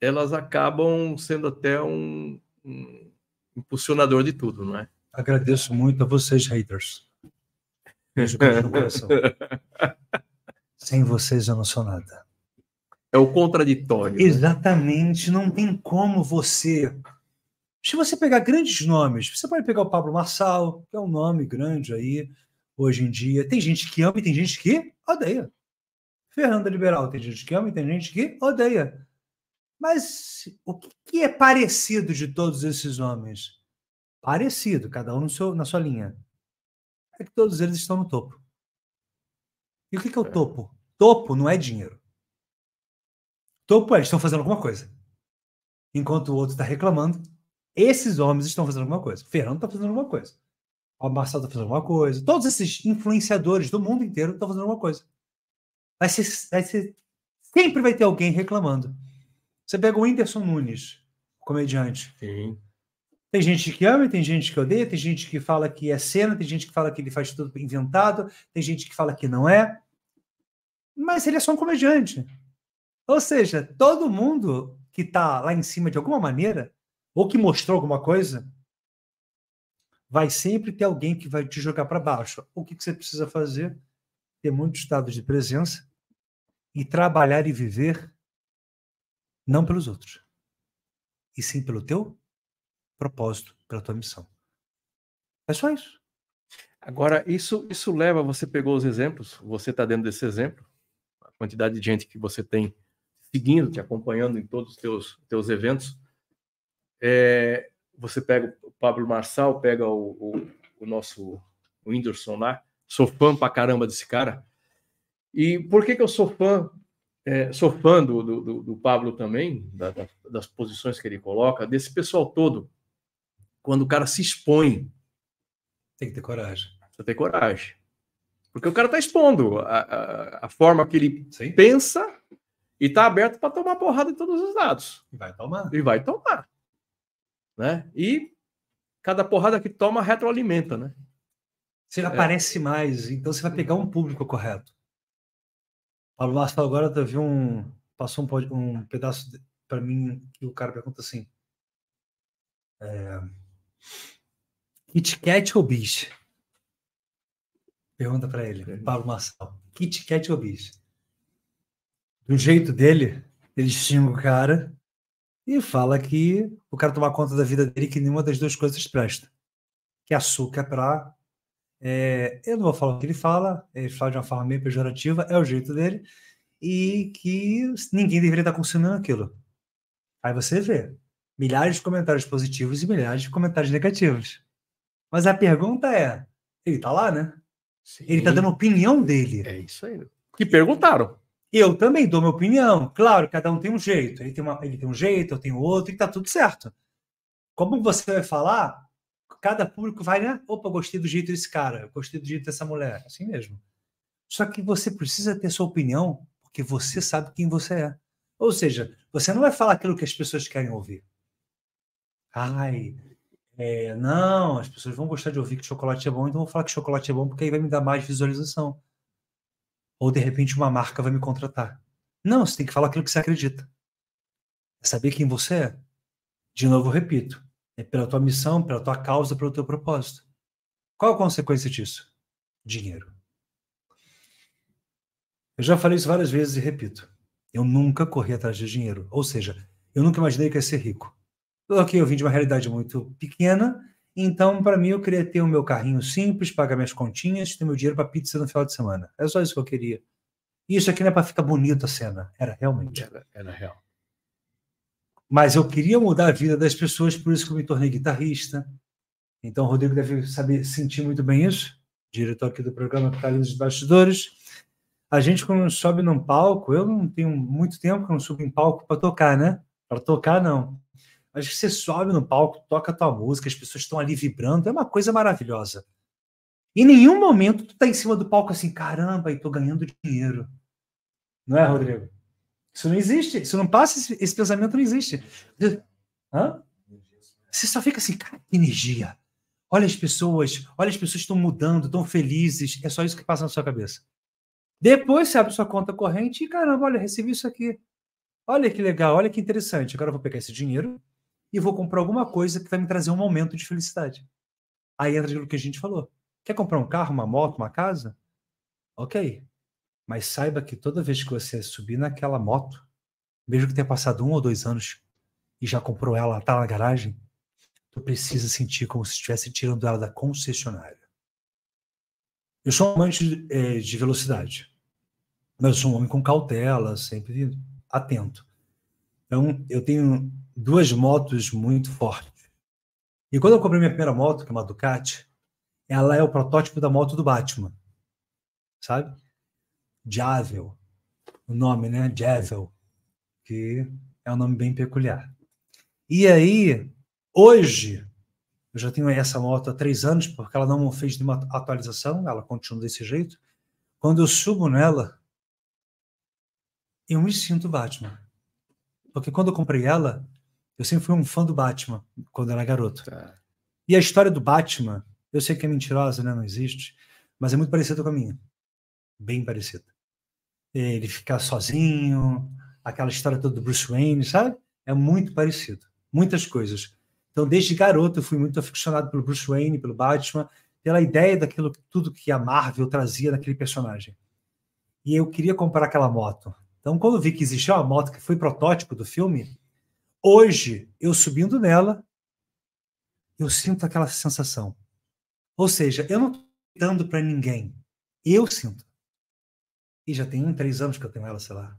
elas acabam sendo até um, um impulsionador de tudo, não é? Agradeço muito a vocês, haters. Beijo grande no coração. [laughs] Sem vocês eu não sou nada. É o contraditório. né? Exatamente, não tem como você. Se você pegar grandes nomes, você pode pegar o Pablo Marçal, que é um nome grande aí, hoje em dia. Tem gente que ama e tem gente que odeia. Fernanda Liberal, tem gente que ama e tem gente que odeia. Mas o que é parecido de todos esses nomes? Parecido, cada um no seu, na sua linha. É que todos eles estão no topo. E o que que é o É. topo? Topo não é dinheiro. Topo é, eles estão fazendo alguma coisa. Enquanto o outro está reclamando, esses homens estão fazendo alguma coisa. O Fernando está fazendo alguma coisa. O Marcelo está fazendo alguma coisa. Todos esses influenciadores do mundo inteiro estão fazendo alguma coisa. Vai ser, vai ser, sempre vai ter alguém reclamando. Você pega o Whindersson Nunes, comediante. Sim. Tem gente que ama, tem gente que odeia, tem gente que fala que é cena, tem gente que fala que ele faz tudo inventado, tem gente que fala que não é. Mas ele é só um comediante. Ou seja, todo mundo que está lá em cima de alguma maneira, ou que mostrou alguma coisa, vai sempre ter alguém que vai te jogar para baixo. O que, que você precisa fazer? Ter muito estado de presença e trabalhar e viver não pelos outros, e sim pelo teu propósito, pela tua missão. É só isso. Agora, isso, isso leva, você pegou os exemplos, você está dentro desse exemplo, a quantidade de gente que você tem seguindo, te acompanhando em todos os teus, teus eventos. É, você pega o Pablo Marçal, pega o, o, o nosso o Whindersson lá, sou fã pra caramba desse cara. E por que, que eu sou fã? É, sou fã do, do, do Pablo também, da, da, das posições que ele coloca, desse pessoal todo. Quando o cara se expõe. Tem que ter coragem. Precisa ter coragem. Porque o cara está expondo a, a, a, forma que ele Sim. pensa e está aberto para tomar porrada de todos os lados. E vai tomar. E vai tomar. Né? E cada porrada que toma retroalimenta, né? Você aparece mais, então você vai pegar um público correto. Paulo Márcio agora teve um. Passou um, um pedaço para mim que o cara pergunta assim: é, Kit Kat ou bis? Pergunta para ele, Paulo Marçal. Kit Kat ou bis? Do jeito dele, ele xinga o cara e fala que o cara tomar conta da vida dele que nenhuma das duas coisas presta. Que açúcar é para é, eu não vou falar o que ele fala, ele fala de uma forma meio pejorativa, é o jeito dele, e que ninguém deveria estar consumindo aquilo. Aí você vê milhares de comentários positivos e milhares de comentários negativos. Mas a pergunta é: ele tá lá, né? Ele tá dando a opinião dele. É isso aí. Que perguntaram. Eu também dou minha opinião. Claro, cada um tem um jeito. Ele tem, uma, ele tem um jeito, eu tenho outro, e tá tudo certo. Como você vai falar, cada público vai, né? Opa, gostei do jeito desse cara, gostei do jeito dessa mulher. Assim mesmo. Só que você precisa ter sua opinião, porque você sabe quem você é. Ou seja, você não vai falar aquilo que as pessoas querem ouvir. Ai, é, não, as pessoas vão gostar de ouvir que chocolate é bom, então vou falar que chocolate é bom, porque aí vai me dar mais visualização. Ou de repente uma marca vai me contratar. Não, você tem que falar aquilo que você acredita. É saber quem você é. De novo, eu repito. É pela tua missão, pela tua causa, pelo teu propósito. Qual a consequência disso? Dinheiro. Eu já falei isso várias vezes e repito. Eu nunca corri atrás de dinheiro. Ou seja, eu nunca imaginei que ia ser rico. Ok, eu vim de uma realidade muito pequena, então para mim eu queria ter o meu carrinho simples, pagar minhas continhas, ter meu dinheiro para pizza no final de semana. É só isso que eu queria. Isso aqui não é para ficar bonito a cena. Era realmente. Era, era real. Mas eu queria mudar a vida das pessoas, por isso que eu me tornei guitarrista. Então o Rodrigo deve saber sentir muito bem isso, diretor aqui do programa Carlinhos dos Bastidores. A gente, quando sobe num palco, eu não tenho muito tempo que eu não subo em palco para tocar, né? Para tocar, não. Mas que você sobe no palco, toca a tua música, as pessoas estão ali vibrando, é uma coisa maravilhosa. Em nenhum momento tu tá em cima do palco assim, caramba, e tô ganhando dinheiro. Não é, Rodrigo? Isso não existe. Isso não passa, esse, esse pensamento não existe. Hã? Você só fica assim, cara, que energia. Olha as pessoas, olha as pessoas estão mudando, estão felizes. É só isso que passa na sua cabeça. Depois você abre sua conta corrente e, caramba, olha, recebi isso aqui. Olha que legal, olha que interessante. Agora eu vou pegar esse dinheiro e vou comprar alguma coisa que vai me trazer um momento de felicidade. Aí entra aquilo que a gente falou. Quer comprar um carro, uma moto, uma casa? Ok. Mas saiba que toda vez que você subir naquela moto, mesmo que tenha passado um ou dois anos e já comprou ela, tá na garagem, tu precisa sentir como se estivesse tirando ela da concessionária. Eu sou um amante de, eh, de velocidade, mas eu sou um homem com cautela, sempre atento. Então, eu tenho duas motos muito fortes. E quando eu comprei minha primeira moto, que é uma Ducati, ela é o protótipo da moto do Batman, sabe? Javel, o nome, né? Javel, que é um nome bem peculiar. E aí, hoje, eu já tenho essa moto há três anos, porque ela não fez nenhuma atualização, ela continua desse jeito. Quando eu subo nela, eu me sinto Batman. Porque quando eu comprei ela, eu sempre fui um fã do Batman, quando era garoto. Tá. E a história do Batman, eu sei que é mentirosa, né? Não existe, mas é muito parecida com a minha. Bem parecida. Ele ficar sozinho, aquela história toda do Bruce Wayne, sabe? É muito parecido. Muitas coisas. Então, desde garoto, eu fui muito aficionado pelo Bruce Wayne, pelo Batman, pela ideia daquilo tudo que a Marvel trazia naquele personagem. E eu queria comprar aquela moto. Então, quando vi que existia uma moto que foi protótipo do filme, hoje, eu subindo nela, eu sinto aquela sensação. Ou seja, eu não estou dando para ninguém. Eu sinto. E já tem três anos que eu tenho ela, sei lá.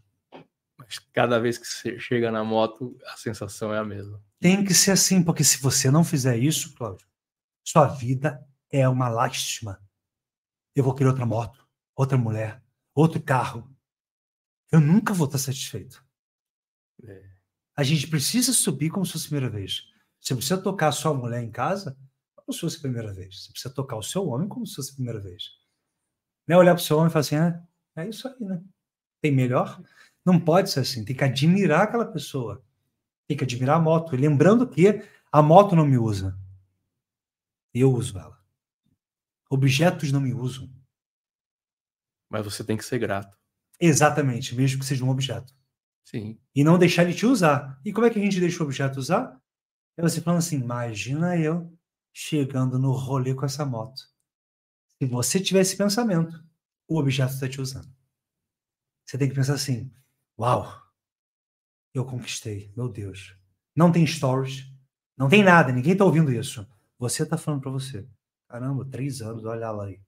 Mas cada vez que você chega na moto, a sensação é a mesma. Tem que ser assim, porque se você não fizer isso, Cláudio, sua vida é uma lástima. Eu vou querer outra moto, outra mulher, outro carro. Eu nunca vou estar satisfeito. É. A gente precisa subir como se fosse a primeira vez. Você precisa tocar a sua mulher em casa como se fosse a primeira vez. Você precisa tocar o seu homem como se fosse a primeira vez. Não é olhar para o seu homem e falar assim, ah, é isso aí, né? Tem melhor? Não pode ser assim. Tem que admirar aquela pessoa. Tem que admirar a moto. E lembrando que a moto não me usa. Eu uso ela. Objetos não me usam. Mas você tem que ser grato. Exatamente, mesmo que seja um objeto. Sim. E não deixar ele te usar. E como é que a gente deixa o objeto usar? É você falando assim: imagina eu chegando no rolê com essa moto. Se você tiver esse pensamento, o objeto está te usando. Você tem que pensar assim: uau, eu conquistei, meu Deus. Não tem stories, não tem nada, ninguém está ouvindo isso. Você está falando para você: caramba, três anos, olha lá aí.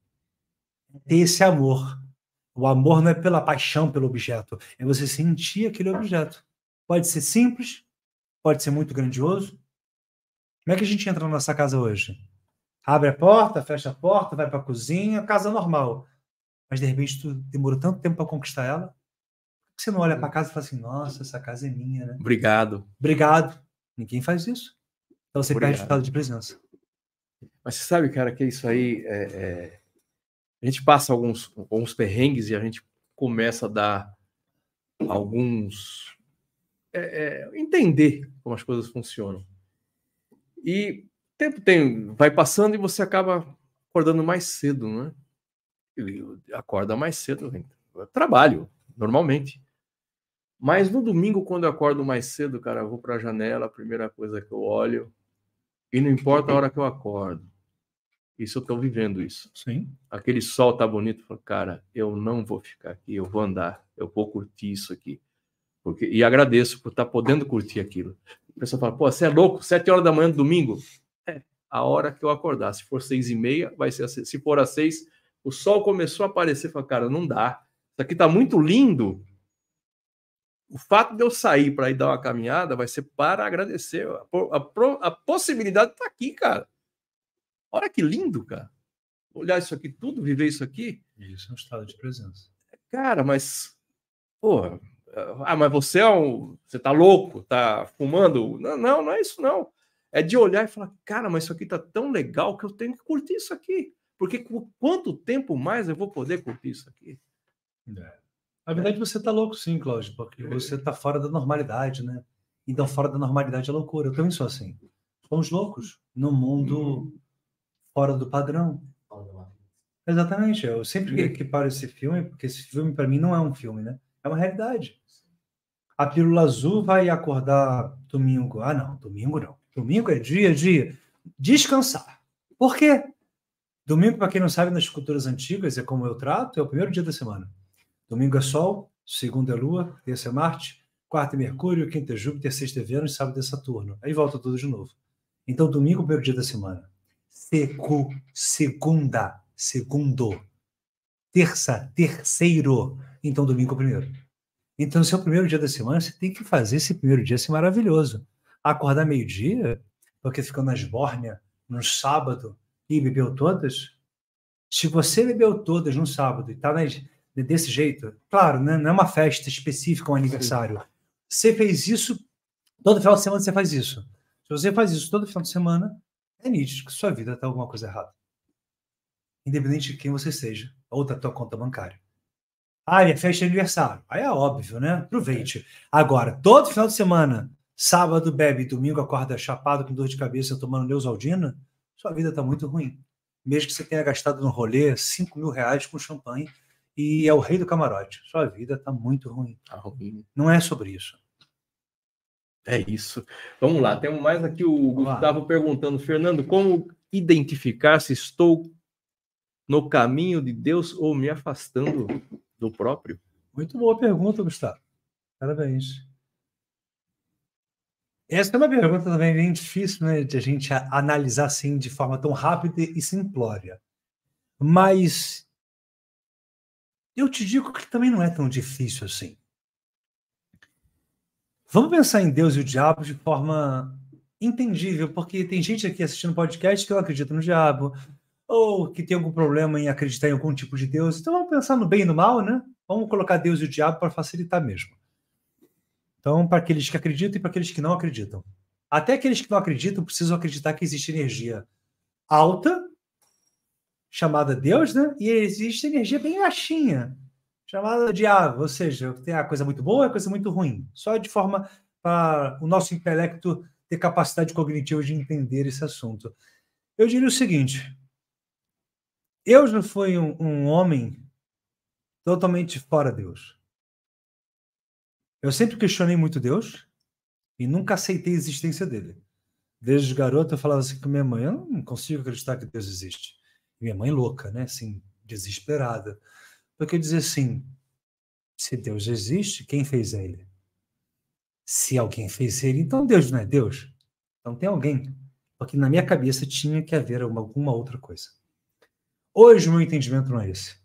Esse amor. O amor não é pela paixão pelo objeto, é você sentir aquele objeto. Pode ser simples, pode ser muito grandioso. Como é que a gente entra na nossa casa hoje? Abre a porta, fecha a porta, vai para a cozinha, casa normal. Mas de repente tu demorou tanto tempo para conquistar ela, que você não olha para casa e fala assim: nossa, essa casa é minha, né? Obrigado. Obrigado. Ninguém faz isso. Então você Obrigado. perde o estado de presença. Mas você sabe, cara, que isso aí é, é... A gente passa alguns, alguns perrengues e a gente começa a dar alguns. É, é, entender como as coisas funcionam. E tempo tem, vai passando e você acaba acordando mais cedo, né? Acorda mais cedo, trabalho, normalmente. Mas no domingo, quando eu acordo mais cedo, cara, eu vou para a janela, a primeira coisa que eu olho, e não importa a hora que eu acordo. Isso eu estou vivendo isso. Sim. Aquele sol tá bonito, cara, eu não vou ficar aqui, eu vou andar, eu vou curtir isso aqui. Porque, e agradeço por estar tá podendo curtir aquilo. A pessoa fala, pô, você é louco? Sete horas da manhã do domingo? É, a hora que eu acordar. Se for seis e meia, vai ser assim. Se for às seis, o sol começou a aparecer. Fala, cara, não dá. Isso aqui tá muito lindo. O fato de eu sair para ir dar uma caminhada vai ser para agradecer. A, a, a possibilidade está aqui, cara. Olha que lindo, cara. Olhar isso aqui tudo, viver isso aqui. Isso é um estado de presença. Cara, mas. Porra, ah, mas você é um. Você tá louco, tá fumando? Não, não, não é isso, não. É de olhar e falar, cara, mas isso aqui tá tão legal que eu tenho que curtir isso aqui. Porque quanto tempo mais eu vou poder curtir isso aqui? É. Na verdade, você tá louco, sim, Cláudio, porque você tá fora da normalidade, né? Então, fora da normalidade é loucura. Eu também sou assim. Somos loucos no mundo fora do padrão. Exatamente. Eu sempre que paro esse filme, porque esse filme para mim não é um filme, né? É uma realidade. A pílula azul vai acordar domingo. Ah, não, domingo não. Domingo é dia de descansar. Por quê? Domingo, para quem não sabe, nas culturas antigas, é como eu trato, é o primeiro dia da semana. Domingo é Sol, segundo é Lua, terça é Marte, quarta é Mercúrio, quinta é Júpiter, sexta é Vênus, sábado é Saturno. Aí volta tudo de novo. Então, domingo é o primeiro dia da semana. Secu, segunda, segundo. Terça, terceiro. Então, domingo é o primeiro. Então, se é o primeiro dia da semana, você tem que fazer esse primeiro dia ser maravilhoso. Acordar meio-dia, porque ficou nas bórnia no sábado e bebeu todas. Se você bebeu todas no sábado e está desse jeito, claro, né? não é uma festa específica, um aniversário. Sim. Você fez isso, todo final de semana você faz isso. Se você faz isso todo final de semana, é nítido que sua vida está alguma coisa errada. Independente de quem você seja, ou da tua conta bancária. Ah, minha festa de aniversário. Aí é óbvio, né? Aproveite. Agora, todo final de semana, sábado bebe, domingo acorda chapado com dor de cabeça tomando Neusaldina, sua vida está muito ruim. Mesmo que você tenha gastado no rolê 5 mil reais com champanhe e é o rei do camarote. Sua vida está muito ruim. Tá ruim. Não é sobre isso. É isso. Vamos lá, temos mais aqui o Gustavo perguntando, Fernando, como identificar se estou no caminho de Deus ou me afastando do próprio? Muito boa pergunta, Gustavo. Parabéns. Essa é uma pergunta também bem difícil né, de a gente analisar assim de forma tão rápida e simplória. Mas eu te digo que também não é tão difícil assim. Vamos pensar em Deus e o diabo de forma entendível, porque tem gente aqui assistindo podcast que não acredita no diabo, ou que tem algum problema em acreditar em algum tipo de Deus. Então vamos pensar no bem e no mal, né? Vamos colocar Deus e o diabo para facilitar mesmo. Então, para aqueles que acreditam e para aqueles que não acreditam. Até aqueles que não acreditam precisam acreditar que existe energia alta, chamada Deus, né? E existe energia bem baixinha, chamada diabo. Ou seja, tem a coisa muito boa e a coisa muito ruim. Só de forma para o nosso intelecto ter capacidade cognitiva de entender esse assunto. Eu diria o seguinte: eu já fui um, um homem totalmente fora Deus. Eu sempre questionei muito Deus e nunca aceitei a existência dele. Desde garoto eu falava assim com minha mãe, eu não consigo acreditar que Deus existe. E minha mãe louca, né? Assim, desesperada. Porque eu dizia assim, se Deus existe, quem fez ele? Se alguém fez ele, então Deus não é Deus. Então tem alguém. Porque na minha cabeça tinha que haver alguma outra coisa. Hoje o meu entendimento não é esse.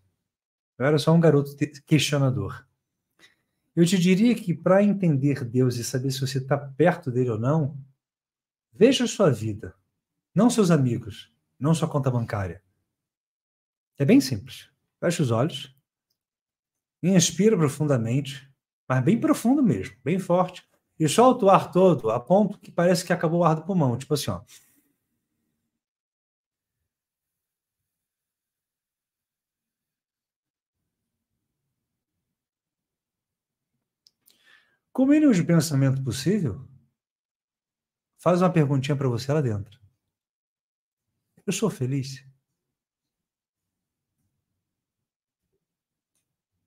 Eu era só um garoto questionador. Eu te diria que para entender Deus e saber se você está perto dele ou não, veja a sua vida, não seus amigos, não sua conta bancária. É bem simples. Feche os olhos, inspira profundamente, mas bem profundo mesmo, bem forte, e solta o ar todo a ponto que parece que acabou o ar do pulmão, tipo assim, ó. Com o mínimo de pensamento possível, faz uma perguntinha para você lá dentro. Eu sou feliz?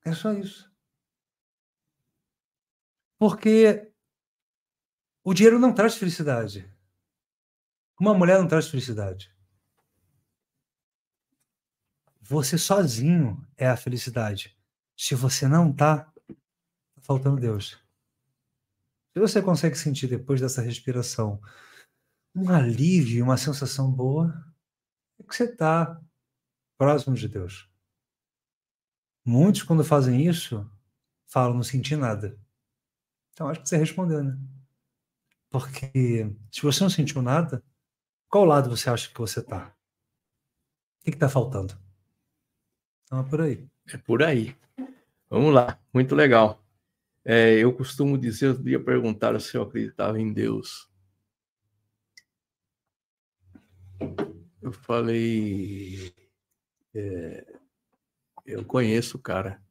É só isso. Porque o dinheiro não traz felicidade. Uma mulher não traz felicidade. Você sozinho é a felicidade. Se você não tá, tá faltando Deus. Se você consegue sentir depois dessa respiração um alívio, uma sensação boa, é que você está próximo de Deus. Muitos, quando fazem isso, falam não senti nada. Então, acho que você respondeu, né? Porque se você não sentiu nada, qual lado você acha que você está? O que está faltando? Então, é por aí. É por aí. Vamos lá, muito legal. É, eu costumo dizer, eu ia perguntar se eu acreditava em Deus. Eu falei, é, eu conheço o cara.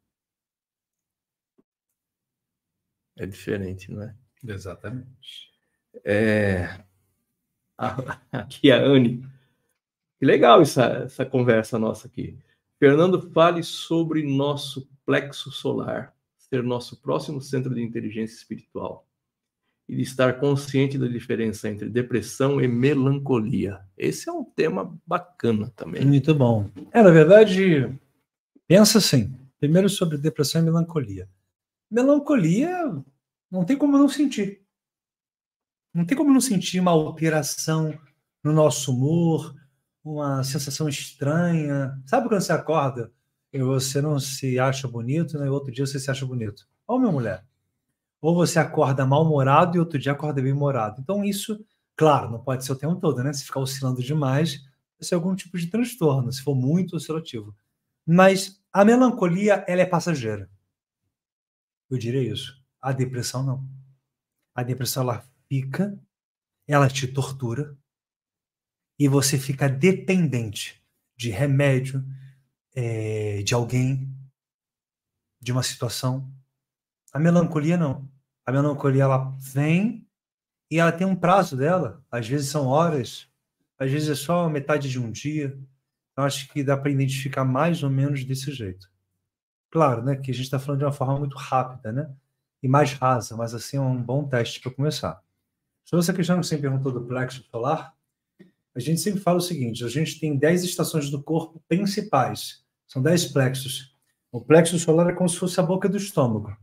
É diferente, não é? Exatamente. É, [laughs] aqui a Anne. Que legal essa, essa conversa nossa aqui. Fernando, fale sobre nosso plexo solar ser nosso próximo centro de inteligência espiritual e de estar consciente da diferença entre depressão e melancolia. Esse é um tema bacana também. Muito bom. É, na verdade, pensa assim, primeiro sobre depressão e melancolia. Melancolia não tem como não sentir. Não tem como não sentir uma alteração no nosso humor, uma sensação estranha. Sabe quando você acorda e você não se acha bonito, né? E outro dia você se acha bonito. Ou minha mulher. Ou você acorda mal-humorado e outro dia acorda bem-humorado. Então, isso, claro, não pode ser o tempo todo, né? Se ficar oscilando demais, vai ser algum tipo de transtorno, se for muito oscilativo. Mas a melancolia, ela é passageira. Eu diria isso. A depressão, não. A depressão, ela fica, ela te tortura, e você fica dependente de remédio, é, de alguém, de uma situação. A melancolia não. A melancolia ela vem e ela tem um prazo dela. Às vezes são horas, às vezes é só metade de um dia. Eu acho que dá para identificar mais ou menos desse jeito. Claro, né, que a gente está falando de uma forma muito rápida, né, e mais rasa, mas assim é um bom teste para começar. Sobre essa questão que você perguntou do plexo solar, a gente sempre fala o seguinte: a gente tem 10 estações do corpo principais, são 10 plexos. O plexo solar é como se fosse a boca do estômago,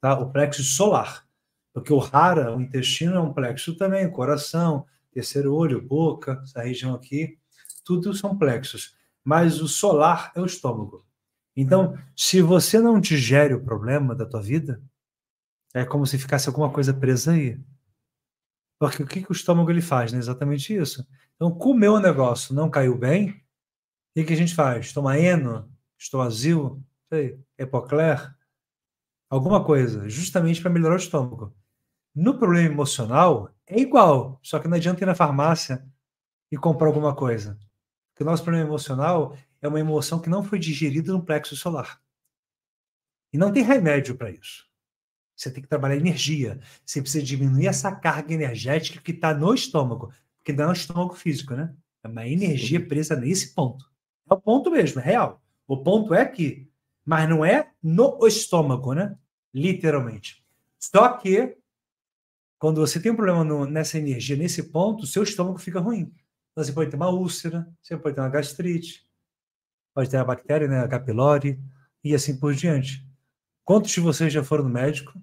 tá? O plexo solar. Porque o rara, o intestino é um plexo também, o coração, terceiro olho, boca, essa região aqui, tudo são plexos. Mas o solar é o estômago. Então, se você não digere o problema da tua vida, É como se ficasse alguma coisa presa aí. Porque o que, que o estômago ele faz? Né? Exatamente isso. Então, comeu o negócio, não caiu bem, o que, que a gente faz? Toma eno, estomazil, sei, epocler, alguma coisa, justamente para melhorar o estômago. No problema emocional, é igual, só que não adianta ir na farmácia e comprar alguma coisa. Porque o nosso problema emocional é uma emoção que não foi digerida no plexo solar. E não tem remédio para isso. Você tem que trabalhar energia. Você precisa diminuir essa carga energética que está no estômago. Porque não é um estômago físico, né? É uma energia presa nesse ponto. É o ponto mesmo, é real. O ponto é aqui. Mas não é no estômago, né? Literalmente. Só que quando você tem um problema no, nessa energia, nesse ponto, o seu estômago fica ruim. Então, você pode ter uma úlcera, você pode ter uma gastrite, pode ter a bactéria, né, a H. pylori, e assim por diante. Quantos de vocês já foram no médico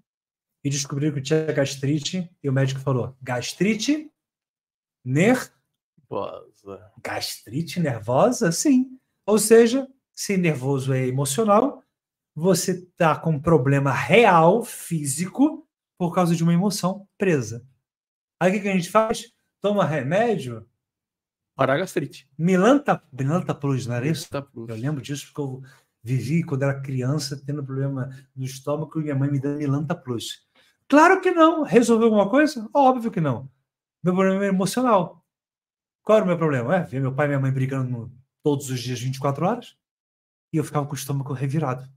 e descobriram que tinha gastrite e o médico falou: gastrite nervosa. Gastrite nervosa? Sim. Ou seja, se nervoso é emocional, você está com um problema real, físico, por causa de uma emoção presa. Aí o que, a gente faz? Toma remédio. Para a gastrite. Milanta, Milanta Plus, não era isso? Eu lembro disso porque eu vivi quando era criança tendo problema no estômago e minha mãe me dando Milanta Plus. Claro que não. Resolveu alguma coisa? Óbvio que não. Meu problema é emocional. Qual era o meu problema? É ver meu pai e minha mãe brigando todos os dias, 24 horas, e eu ficava com o estômago revirado.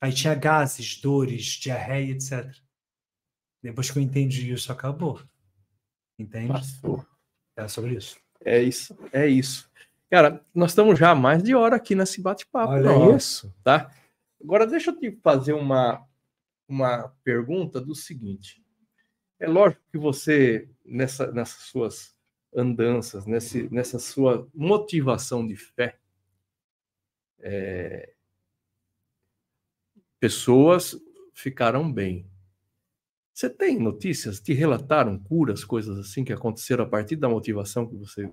Aí tinha gases, dores, diarreia, etc. Depois que eu entendi isso, acabou. Entende? Passou. É sobre isso. É isso, é isso. Cara, nós estamos já há mais de hora aqui nesse bate-papo. Olha nosso, isso. Tá? Agora, deixa eu te fazer uma, uma pergunta do seguinte. É lógico que você, nessa, nessas suas andanças, nesse, nessa sua motivação de fé, é, pessoas ficaram bem. Você tem notícias? Te relataram curas, coisas assim que aconteceram a partir da motivação que você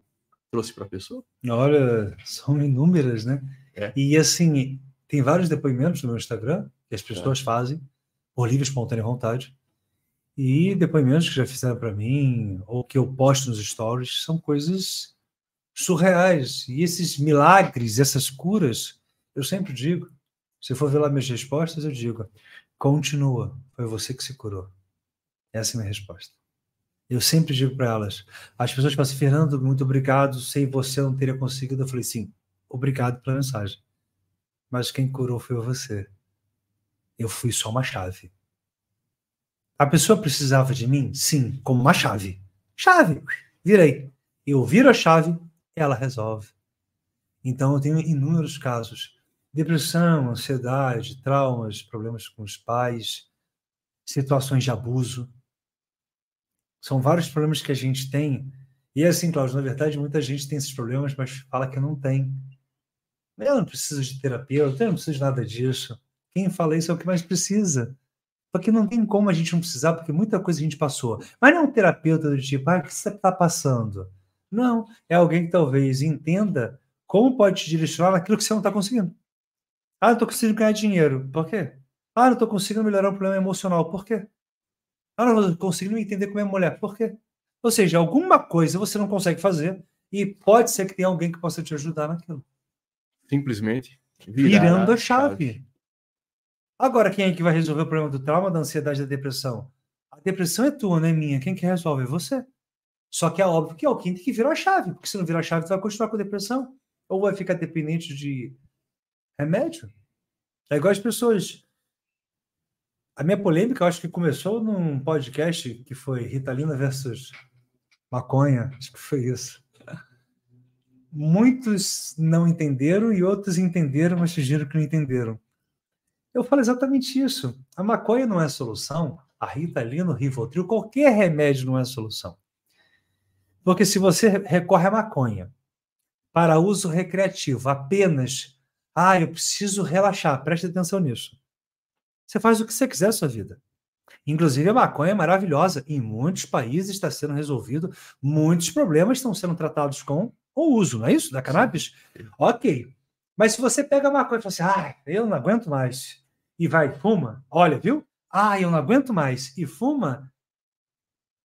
trouxe para a pessoa? Olha, são inúmeras, né? É. E assim, tem vários depoimentos no meu Instagram que as pessoas é. fazem por livre espontânea vontade. E depoimentos que já fizeram para mim, ou que eu posto nos stories, são coisas surreais. E esses milagres, essas curas, eu sempre digo, se for ver lá minhas respostas, eu digo: continua, foi você que se curou. Essa é a minha resposta. Eu sempre digo para elas: as pessoas falam assim, Fernando, muito obrigado, sem você não teria conseguido. Eu falei: sim, obrigado pela mensagem. Mas quem curou foi você. Eu fui só uma chave. A pessoa precisava de mim? Sim, como uma chave. Chave! Virei. Eu viro a chave, ela resolve. Então eu tenho inúmeros casos Depressão, ansiedade, traumas, problemas com os pais, situações de abuso. São vários problemas que a gente tem. E é assim, Cláudio, na verdade, muita gente tem esses problemas, mas fala que não tem. Eu não preciso de terapeuta, eu não preciso de nada disso. Quem fala isso é o que mais precisa. Porque não tem como a gente não precisar, porque muita coisa a gente passou. Mas não é um terapeuta do tipo, ah, o que você está passando? Não, é alguém que talvez entenda como pode te direcionar naquilo que você não está conseguindo. Ah, não estou conseguindo ganhar dinheiro. Por quê? Ah, não estou conseguindo melhorar um problema emocional. Por quê? Ah, não estou conseguindo entender como é mulher. Por quê? Ou seja, alguma coisa você não consegue fazer e pode ser que tenha alguém que possa te ajudar naquilo. Simplesmente virando a chave. chave. Agora, quem é que vai resolver o problema do trauma, da ansiedade, da depressão? A depressão é tua, não é minha. Quem que resolve? É você. Só que é óbvio que é o quem tem que virar a chave, porque se não virar a chave, você vai continuar com a depressão. Ou vai ficar dependente de Remédio. É igual as pessoas. A minha polêmica, eu acho que começou num podcast que foi Ritalina versus maconha. Acho que foi isso. Muitos não entenderam e outros entenderam, mas fingiram que não entenderam. Eu falo exatamente isso. A maconha não é a solução. A Ritalina, o Rivotril, qualquer remédio não é a solução. Porque se você recorre à maconha para uso recreativo apenas ah, eu preciso relaxar. Preste atenção nisso. Você faz o que você quiser na sua vida. Inclusive, a maconha é maravilhosa. Em muitos países está sendo resolvido, muitos problemas estão sendo tratados com o uso, não é isso? Da cannabis? Sim. Ok. Mas se você pega a maconha e fala assim, ah, eu não aguento mais, e vai, fuma, olha, viu? ah, eu não aguento mais, e fuma,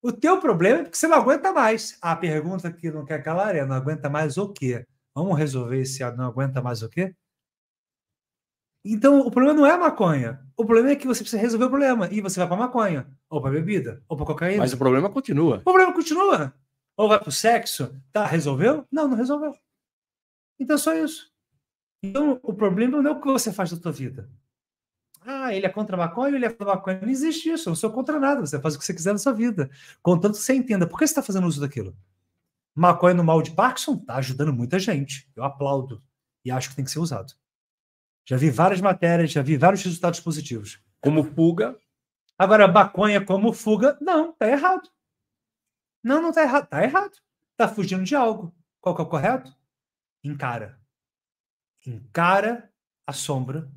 o teu problema é porque você não aguenta mais. A pergunta que não quer calar é: não aguenta mais o quê? Vamos resolver esse não aguenta mais o quê? Então, o problema não é a maconha. O problema é que você precisa resolver o problema. E você vai para maconha, ou para bebida, ou para cocaína. Mas o problema continua. O problema continua. Ou vai para o sexo. Tá, resolveu? Não, não resolveu. Então, é só isso. Então, o problema não é o que você faz da sua vida. Ah, ele é contra a maconha, ele é contra a maconha. Não existe isso. Eu não sou contra nada. Você faz o que você quiser na sua vida. Contanto que você entenda. Por que você está fazendo uso daquilo? Maconha no mal de Parkinson está ajudando muita gente. Eu aplaudo. E acho que tem que ser usado. Já vi várias matérias, já vi vários resultados positivos. Como fuga. Agora, maconha como fuga, não, tá errado. Não, não tá errado. Tá errado. Tá fugindo de algo. Qual que é o correto? Encara. Encara a sombra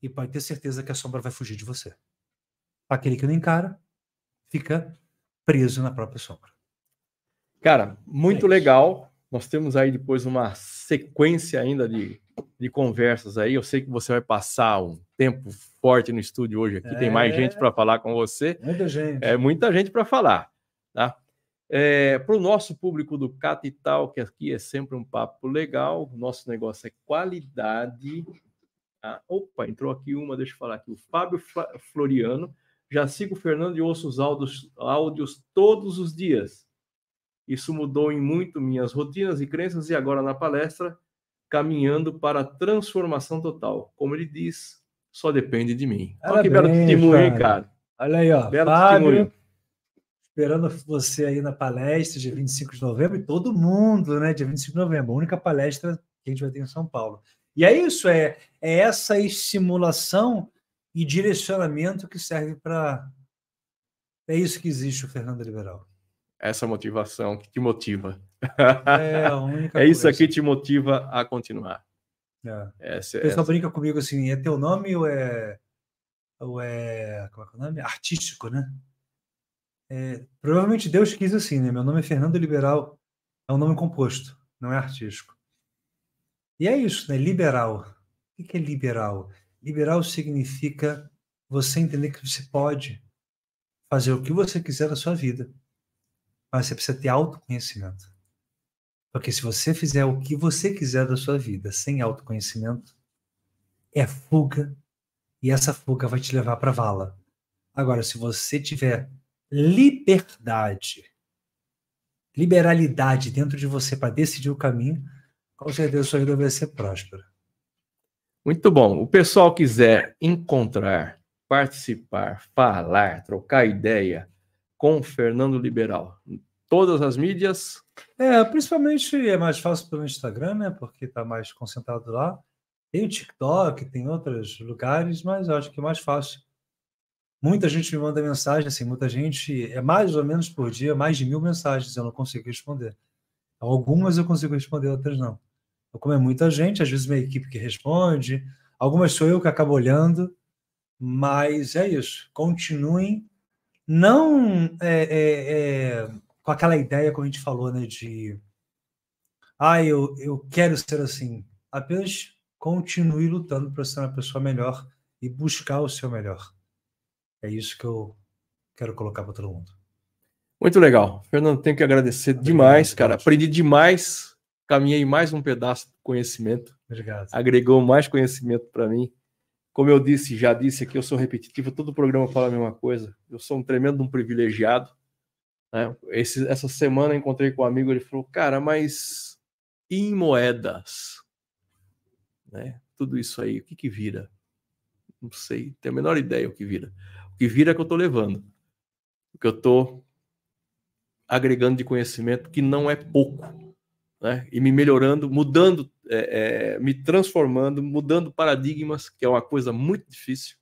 e pode ter certeza que a sombra vai fugir de você. Aquele que não encara fica preso na própria sombra. Cara, muito é legal. Nós temos aí depois uma sequência ainda de de conversas aí. Eu sei que você vai passar um tempo forte no estúdio hoje aqui. É... Tem mais gente para falar com você. Muita gente. É muita gente para falar, tá? É, para o nosso público do Capital, que aqui é sempre um papo legal, nosso negócio é qualidade. Ah, opa, entrou aqui uma, deixa eu falar aqui. O Fábio Floriano. Já sigo o Fernando e ouço os áudios, áudios todos os dias. Isso mudou em muito minhas rotinas e crenças, e agora na palestra caminhando para a transformação total. Como ele diz, só depende de mim. Olha que belo testemunho, hein, cara? Olha aí, ó. Belo Fábio, testemunho. Esperando você aí na palestra de 25 de novembro e todo mundo, né? Dia 25 de novembro, a única palestra que a gente vai ter em São Paulo. E é isso, é, é essa estimulação e direcionamento que serve para. É isso que existe o Fernando Liberal. Essa motivação que te motiva. É, a única [laughs] é isso aqui que te motiva a continuar. É. Essa, o pessoal essa... brinca comigo assim: é teu nome ou é. Ou é. Como é que é o nome? Artístico, né? É, provavelmente Deus quis assim, né? Meu nome é Fernando Liberal, é um nome composto, não é artístico. E é isso, né? Liberal. O que é liberal? Liberal significa você entender que você pode fazer o que você quiser na sua vida, mas você precisa ter autoconhecimento. Porque se você fizer o que você quiser da sua vida sem autoconhecimento, é fuga e essa fuga vai te levar para vala. Agora, se você tiver liberdade, liberalidade dentro de você para decidir o caminho, com certeza sua vida vai ser próspera. Muito bom. O pessoal quiser encontrar, participar, falar, trocar ideia com Fernando Liberal, todas as mídias, é, principalmente é mais fácil pelo Instagram, né? Porque está mais concentrado lá. Tem o TikTok, tem outros lugares, mas eu acho que é mais fácil. Muita gente me manda mensagem, assim, muita gente, é mais ou menos por dia, mais de mil mensagens, eu não consigo responder. Algumas eu consigo responder, outras não. Como é muita gente, às vezes minha equipe que responde, algumas sou eu que acabo olhando, mas é isso. Continuem. Não é, é, é com aquela ideia, como a gente falou, né, de ah, eu, eu quero ser assim. Apenas continue lutando para ser uma pessoa melhor e buscar o seu melhor. É isso que eu quero colocar para todo mundo. Muito legal. Fernando, tenho que agradecer Obrigado, demais, cara. Aprendi demais. Caminhei mais um pedaço do conhecimento. Obrigado. Agregou mais conhecimento para mim. Como eu disse, já disse aqui, eu sou repetitivo, todo programa fala a mesma coisa. Eu sou um tremendo um privilegiado né? Esse, essa semana encontrei com um amigo, ele falou, cara, mas em moedas? Né? Tudo isso aí, o que, que vira? Não sei, tenho a menor ideia o que vira. O que vira é que eu estou levando. O que eu estou agregando de conhecimento, que não é pouco. Né? E me melhorando, mudando, é, é, me transformando, mudando paradigmas, que é uma coisa muito difícil,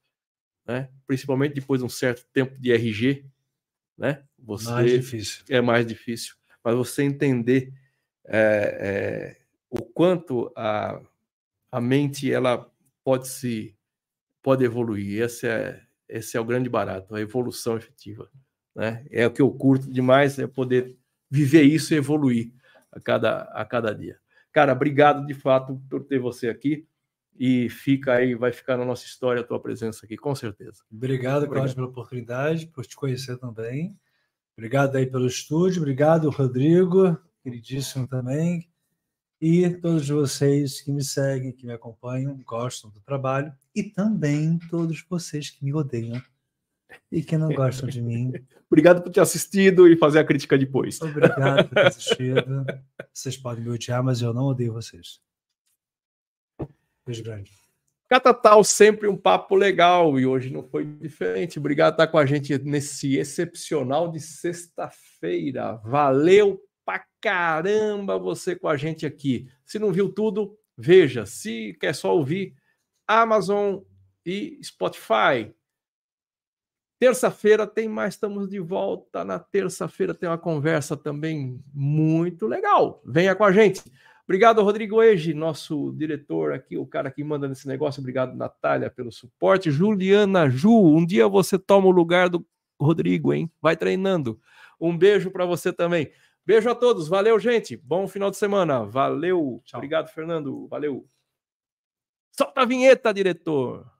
né? principalmente depois de um certo tempo de RG, né? Você mais difícil. É mais difícil. Mas você entender é, é, o quanto a, a mente ela pode se pode evoluir. Esse é, esse é o grande barato, a evolução efetiva. Né? É o que eu curto demais, é poder viver isso e evoluir a cada, a cada dia. Cara, obrigado de fato por ter você aqui. e fica aí, vai ficar na nossa história a tua presença aqui, com certeza. Obrigado, Cláudio, pela oportunidade, por te conhecer também. Obrigado aí pelo estúdio, obrigado, Rodrigo, queridíssimo também. E todos vocês que me seguem, que me acompanham, gostam do trabalho. E também todos vocês que me odeiam e que não gostam de mim. [laughs] Obrigado por ter assistido e fazer a crítica depois. Obrigado por ter [laughs] assistido. Vocês podem me odiar, mas eu não odeio vocês. Beijo grande. Catatal, sempre um papo legal e hoje não foi diferente. Obrigado por estar com a gente nesse excepcional de sexta-feira. Valeu pra caramba você com a gente aqui. Se não viu tudo, veja. Se quer só ouvir, Amazon e Spotify. Terça-feira tem mais, estamos de volta. Na terça-feira tem uma conversa também muito legal. Venha com a gente. Obrigado, Rodrigo Ege, nosso diretor aqui, o cara que manda nesse negócio. Obrigado, Natália, pelo suporte. Juliana Ju, um dia você toma o lugar do Rodrigo, hein? Vai treinando. Um beijo para você também. Beijo a todos. Valeu, gente. Bom final de semana. Valeu. Tchau. Obrigado, Fernando. Valeu. Solta a vinheta, diretor.